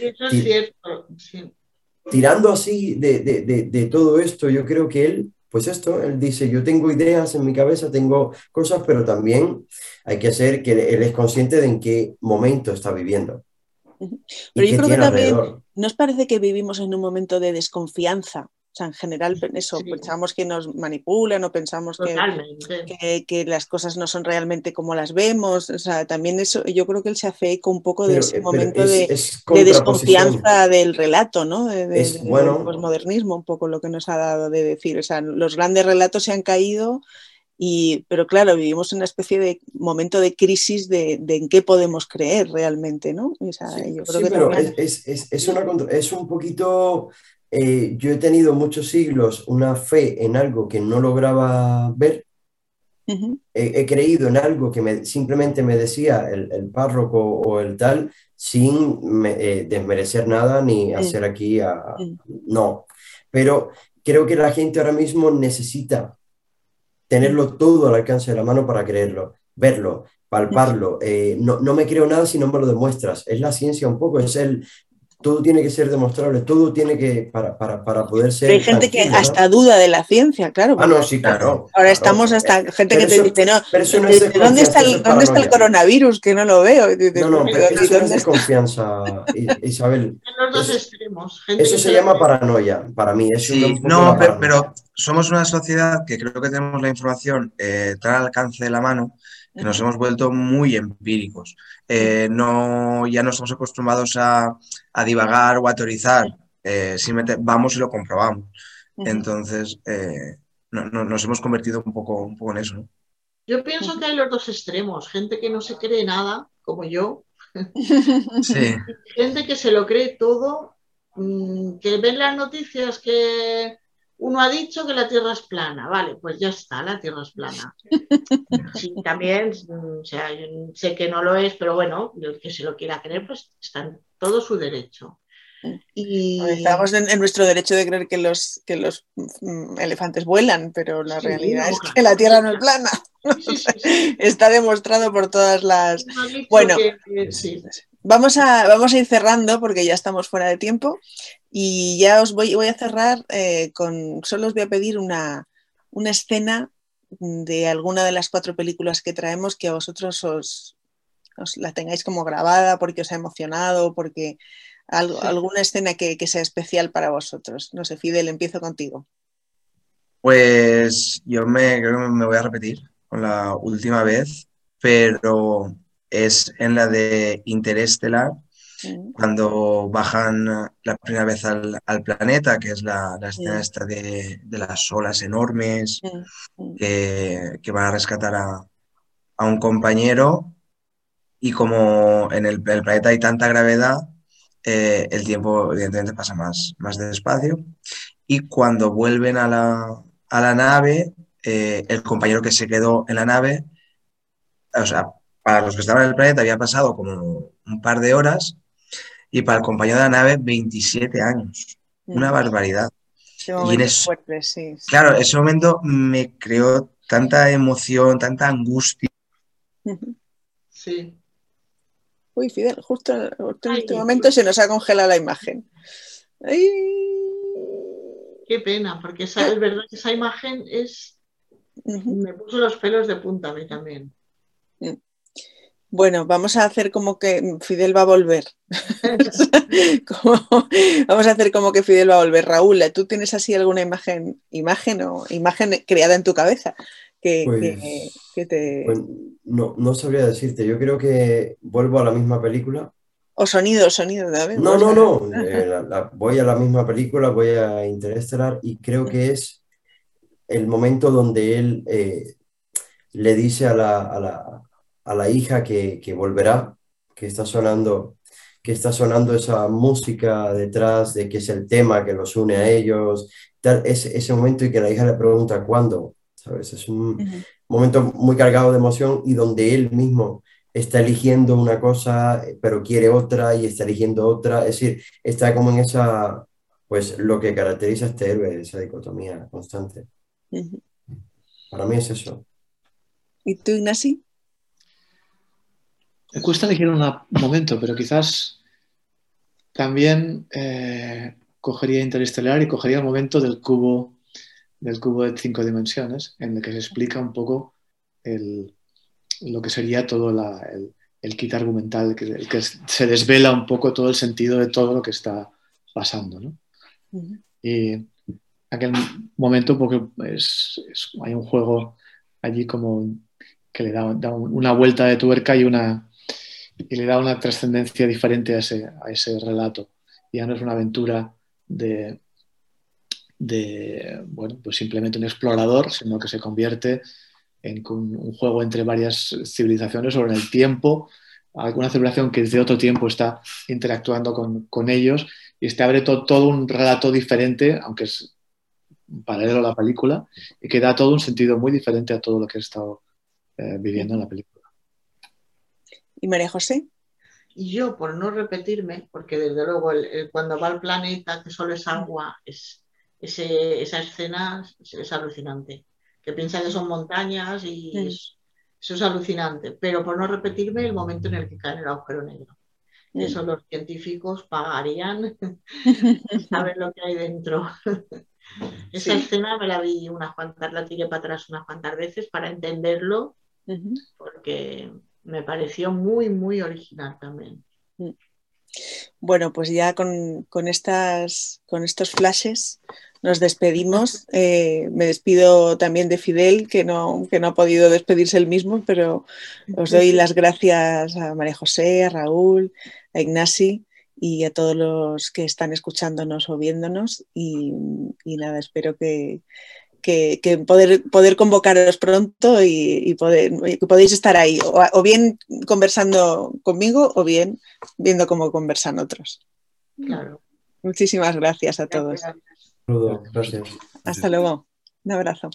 tirando así de, todo esto, yo creo que él, pues esto, él dice, yo tengo ideas en mi cabeza, tengo cosas, pero también hay que hacer que él es consciente de en qué momento está viviendo. Pero yo creo que también nos parece que vivimos en un momento de desconfianza o sea, en general, eso, pensamos que nos manipulan o pensamos que, que, las cosas no son realmente como las vemos. O sea, también eso, yo creo que él se hace eco un poco de ese eh, momento de, desconfianza del relato, ¿no? De, del posmodernismo, un poco lo que nos ha dado de decir. O sea, los grandes relatos se han caído. Y, pero claro, vivimos una especie de momento de crisis de, en qué podemos creer realmente, ¿no? O sea, yo creo que pero es, es, es, una, es un poquito eh, yo he tenido muchos siglos una fe en algo que no lograba ver. he, creído en algo que me, simplemente me decía el, párroco o el tal, sin eh, desmerecer nada ni hacer aquí a... No, pero creo que la gente ahora mismo necesita tenerlo todo al alcance de la mano para creerlo, verlo, palparlo. Eh, no, no, me creo nada si no me lo demuestras. Es la ciencia un poco, es el, todo tiene que ser demostrable, todo tiene que, para, para, para poder ser... hay gente que hasta duda de la ciencia, claro. Ah, no, sí, claro. Ahora estamos hasta gente que te dice, no, ¿dónde, está el, ¿dónde está el coronavirus? Que no lo veo. no, no, pero eso es desconfianza, Isabel. En los dos extremos. eso se llama paranoia, para mí. Es no, pero, somos una sociedad que creo que tenemos la información eh, tan al alcance de la mano nos hemos vuelto muy empíricos. Eh, no, ya no estamos acostumbrados a, divagar o a teorizar, eh, simplemente vamos y lo comprobamos. Entonces, eh, nos hemos convertido un poco, un poco en eso. Yo pienso que hay los dos extremos, gente que no se cree nada, como yo, gente que se lo cree todo, mm, que ven las noticias que uno ha dicho que la Tierra es plana, vale, pues ya está, la Tierra es plana. Sí, también, o sea, sé que no lo es, pero bueno, el que se lo quiera creer, pues está en todo su derecho. Y... Estamos en, nuestro derecho de creer que los, que los mm, elefantes vuelan, pero la realidad es que la Tierra no es plana. está demostrado por todas las... Bueno, vamos, a, vamos a ir cerrando porque ya estamos fuera de tiempo. Y ya os voy, voy a cerrar eh, con, solo os voy a pedir una, escena de alguna de las cuatro películas que traemos que a vosotros os, la tengáis como grabada porque os ha emocionado, porque alguna escena que, sea especial para vosotros. No sé, Fidel, empiezo contigo. Pues yo me, creo que me voy a repetir con la última vez, pero es en la de Interestelar, cuando bajan la primera vez al, planeta, que es la, escena esta de, las olas enormes, que, van a rescatar a, un compañero y como en el, planeta hay tanta gravedad, eh, el tiempo evidentemente pasa más, más despacio y cuando vuelven a la, nave, eh, el compañero que se quedó en la nave, o sea, para los que estaban en el planeta había pasado como un par de horas y para el compañero de la nave 27 años. Una barbaridad. y fuerte, sí, Claro, ese momento me creó tanta emoción, tanta angustia. Sí. Uy, Fidel, justo, en este momento se nos ha congelado la imagen. Qué pena, porque esa, es verdad que esa imagen es. Me puso los pelos de punta a mí también. Bueno, vamos a hacer como que Fidel va a volver. vamos a hacer como que Fidel va a volver. Raúl, ¿tú tienes así alguna imagen, imagen o imagen creada en tu cabeza que, pues, te... Pues, no, no sabría decirte. Yo creo que vuelvo a la misma película. O sonido, sonido, David. No, no, no. Eh, voy a la misma película, voy a Interestelar y creo que es el momento donde él eh, le dice a la, a la hija que, que volverá, que está sonando que está sonando esa música detrás de que es el tema que los une a ellos, tal, ese, ese momento y que la hija le pregunta cuándo, ¿sabes? Es un momento muy cargado de emoción y donde él mismo está eligiendo una cosa, pero quiere otra y está eligiendo otra, es decir, está como en esa, pues lo que caracteriza a este héroe, esa dicotomía constante. Para mí es eso. ¿Y tú, Ignasi? Me cuesta elegir un momento, pero quizás también eh, cogería Interestelar y cogería el momento del cubo, del cubo de cinco dimensiones, en el que se explica un poco lo que sería todo el, kit argumental, que, que, se desvela un poco todo el sentido de todo lo que está pasando. ¿no? Y aquel momento, porque hay un juego allí como que le da una vuelta de tuerca y una y le da una trascendencia diferente a ese, a ese relato. Ya no es una aventura de, de, bueno, pues simplemente un explorador, sino que se convierte en un, juego entre varias civilizaciones sobre el tiempo, alguna civilización que desde otro tiempo está interactuando con, con ellos y este abre todo un relato diferente, aunque es paralelo a la película, y que da todo un sentido muy diferente a todo lo que he estado eh, viviendo en la película. ¿Y María José? Y yo, por no repetirme, porque desde luego cuando va al planeta, que solo es agua, es, esa escena es, alucinante. Que piensa que son montañas y eso es alucinante. Pero por no repetirme, el momento en el que cae en el agujero negro. Eso los científicos pagarían saber lo que hay dentro. Esa escena me la vi unas cuantas, la tiré para atrás unas cuantas veces para entenderlo, porque me pareció muy, muy original también. Bueno, pues ya con, estas, con estos flashes nos despedimos. Eh, me despido también de Fidel, que no, que no ha podido despedirse él mismo, pero os doy las gracias a María José, a Raúl, a Ignasi y a todos los que están escuchándonos o viéndonos. y nada, espero que, que, poder, poder convocaros pronto y, poder, que podéis estar ahí, o, bien conversando conmigo o bien viendo cómo conversan otros. Claro. Muchísimas gracias a todos. Gracias. Hasta luego. Un abrazo.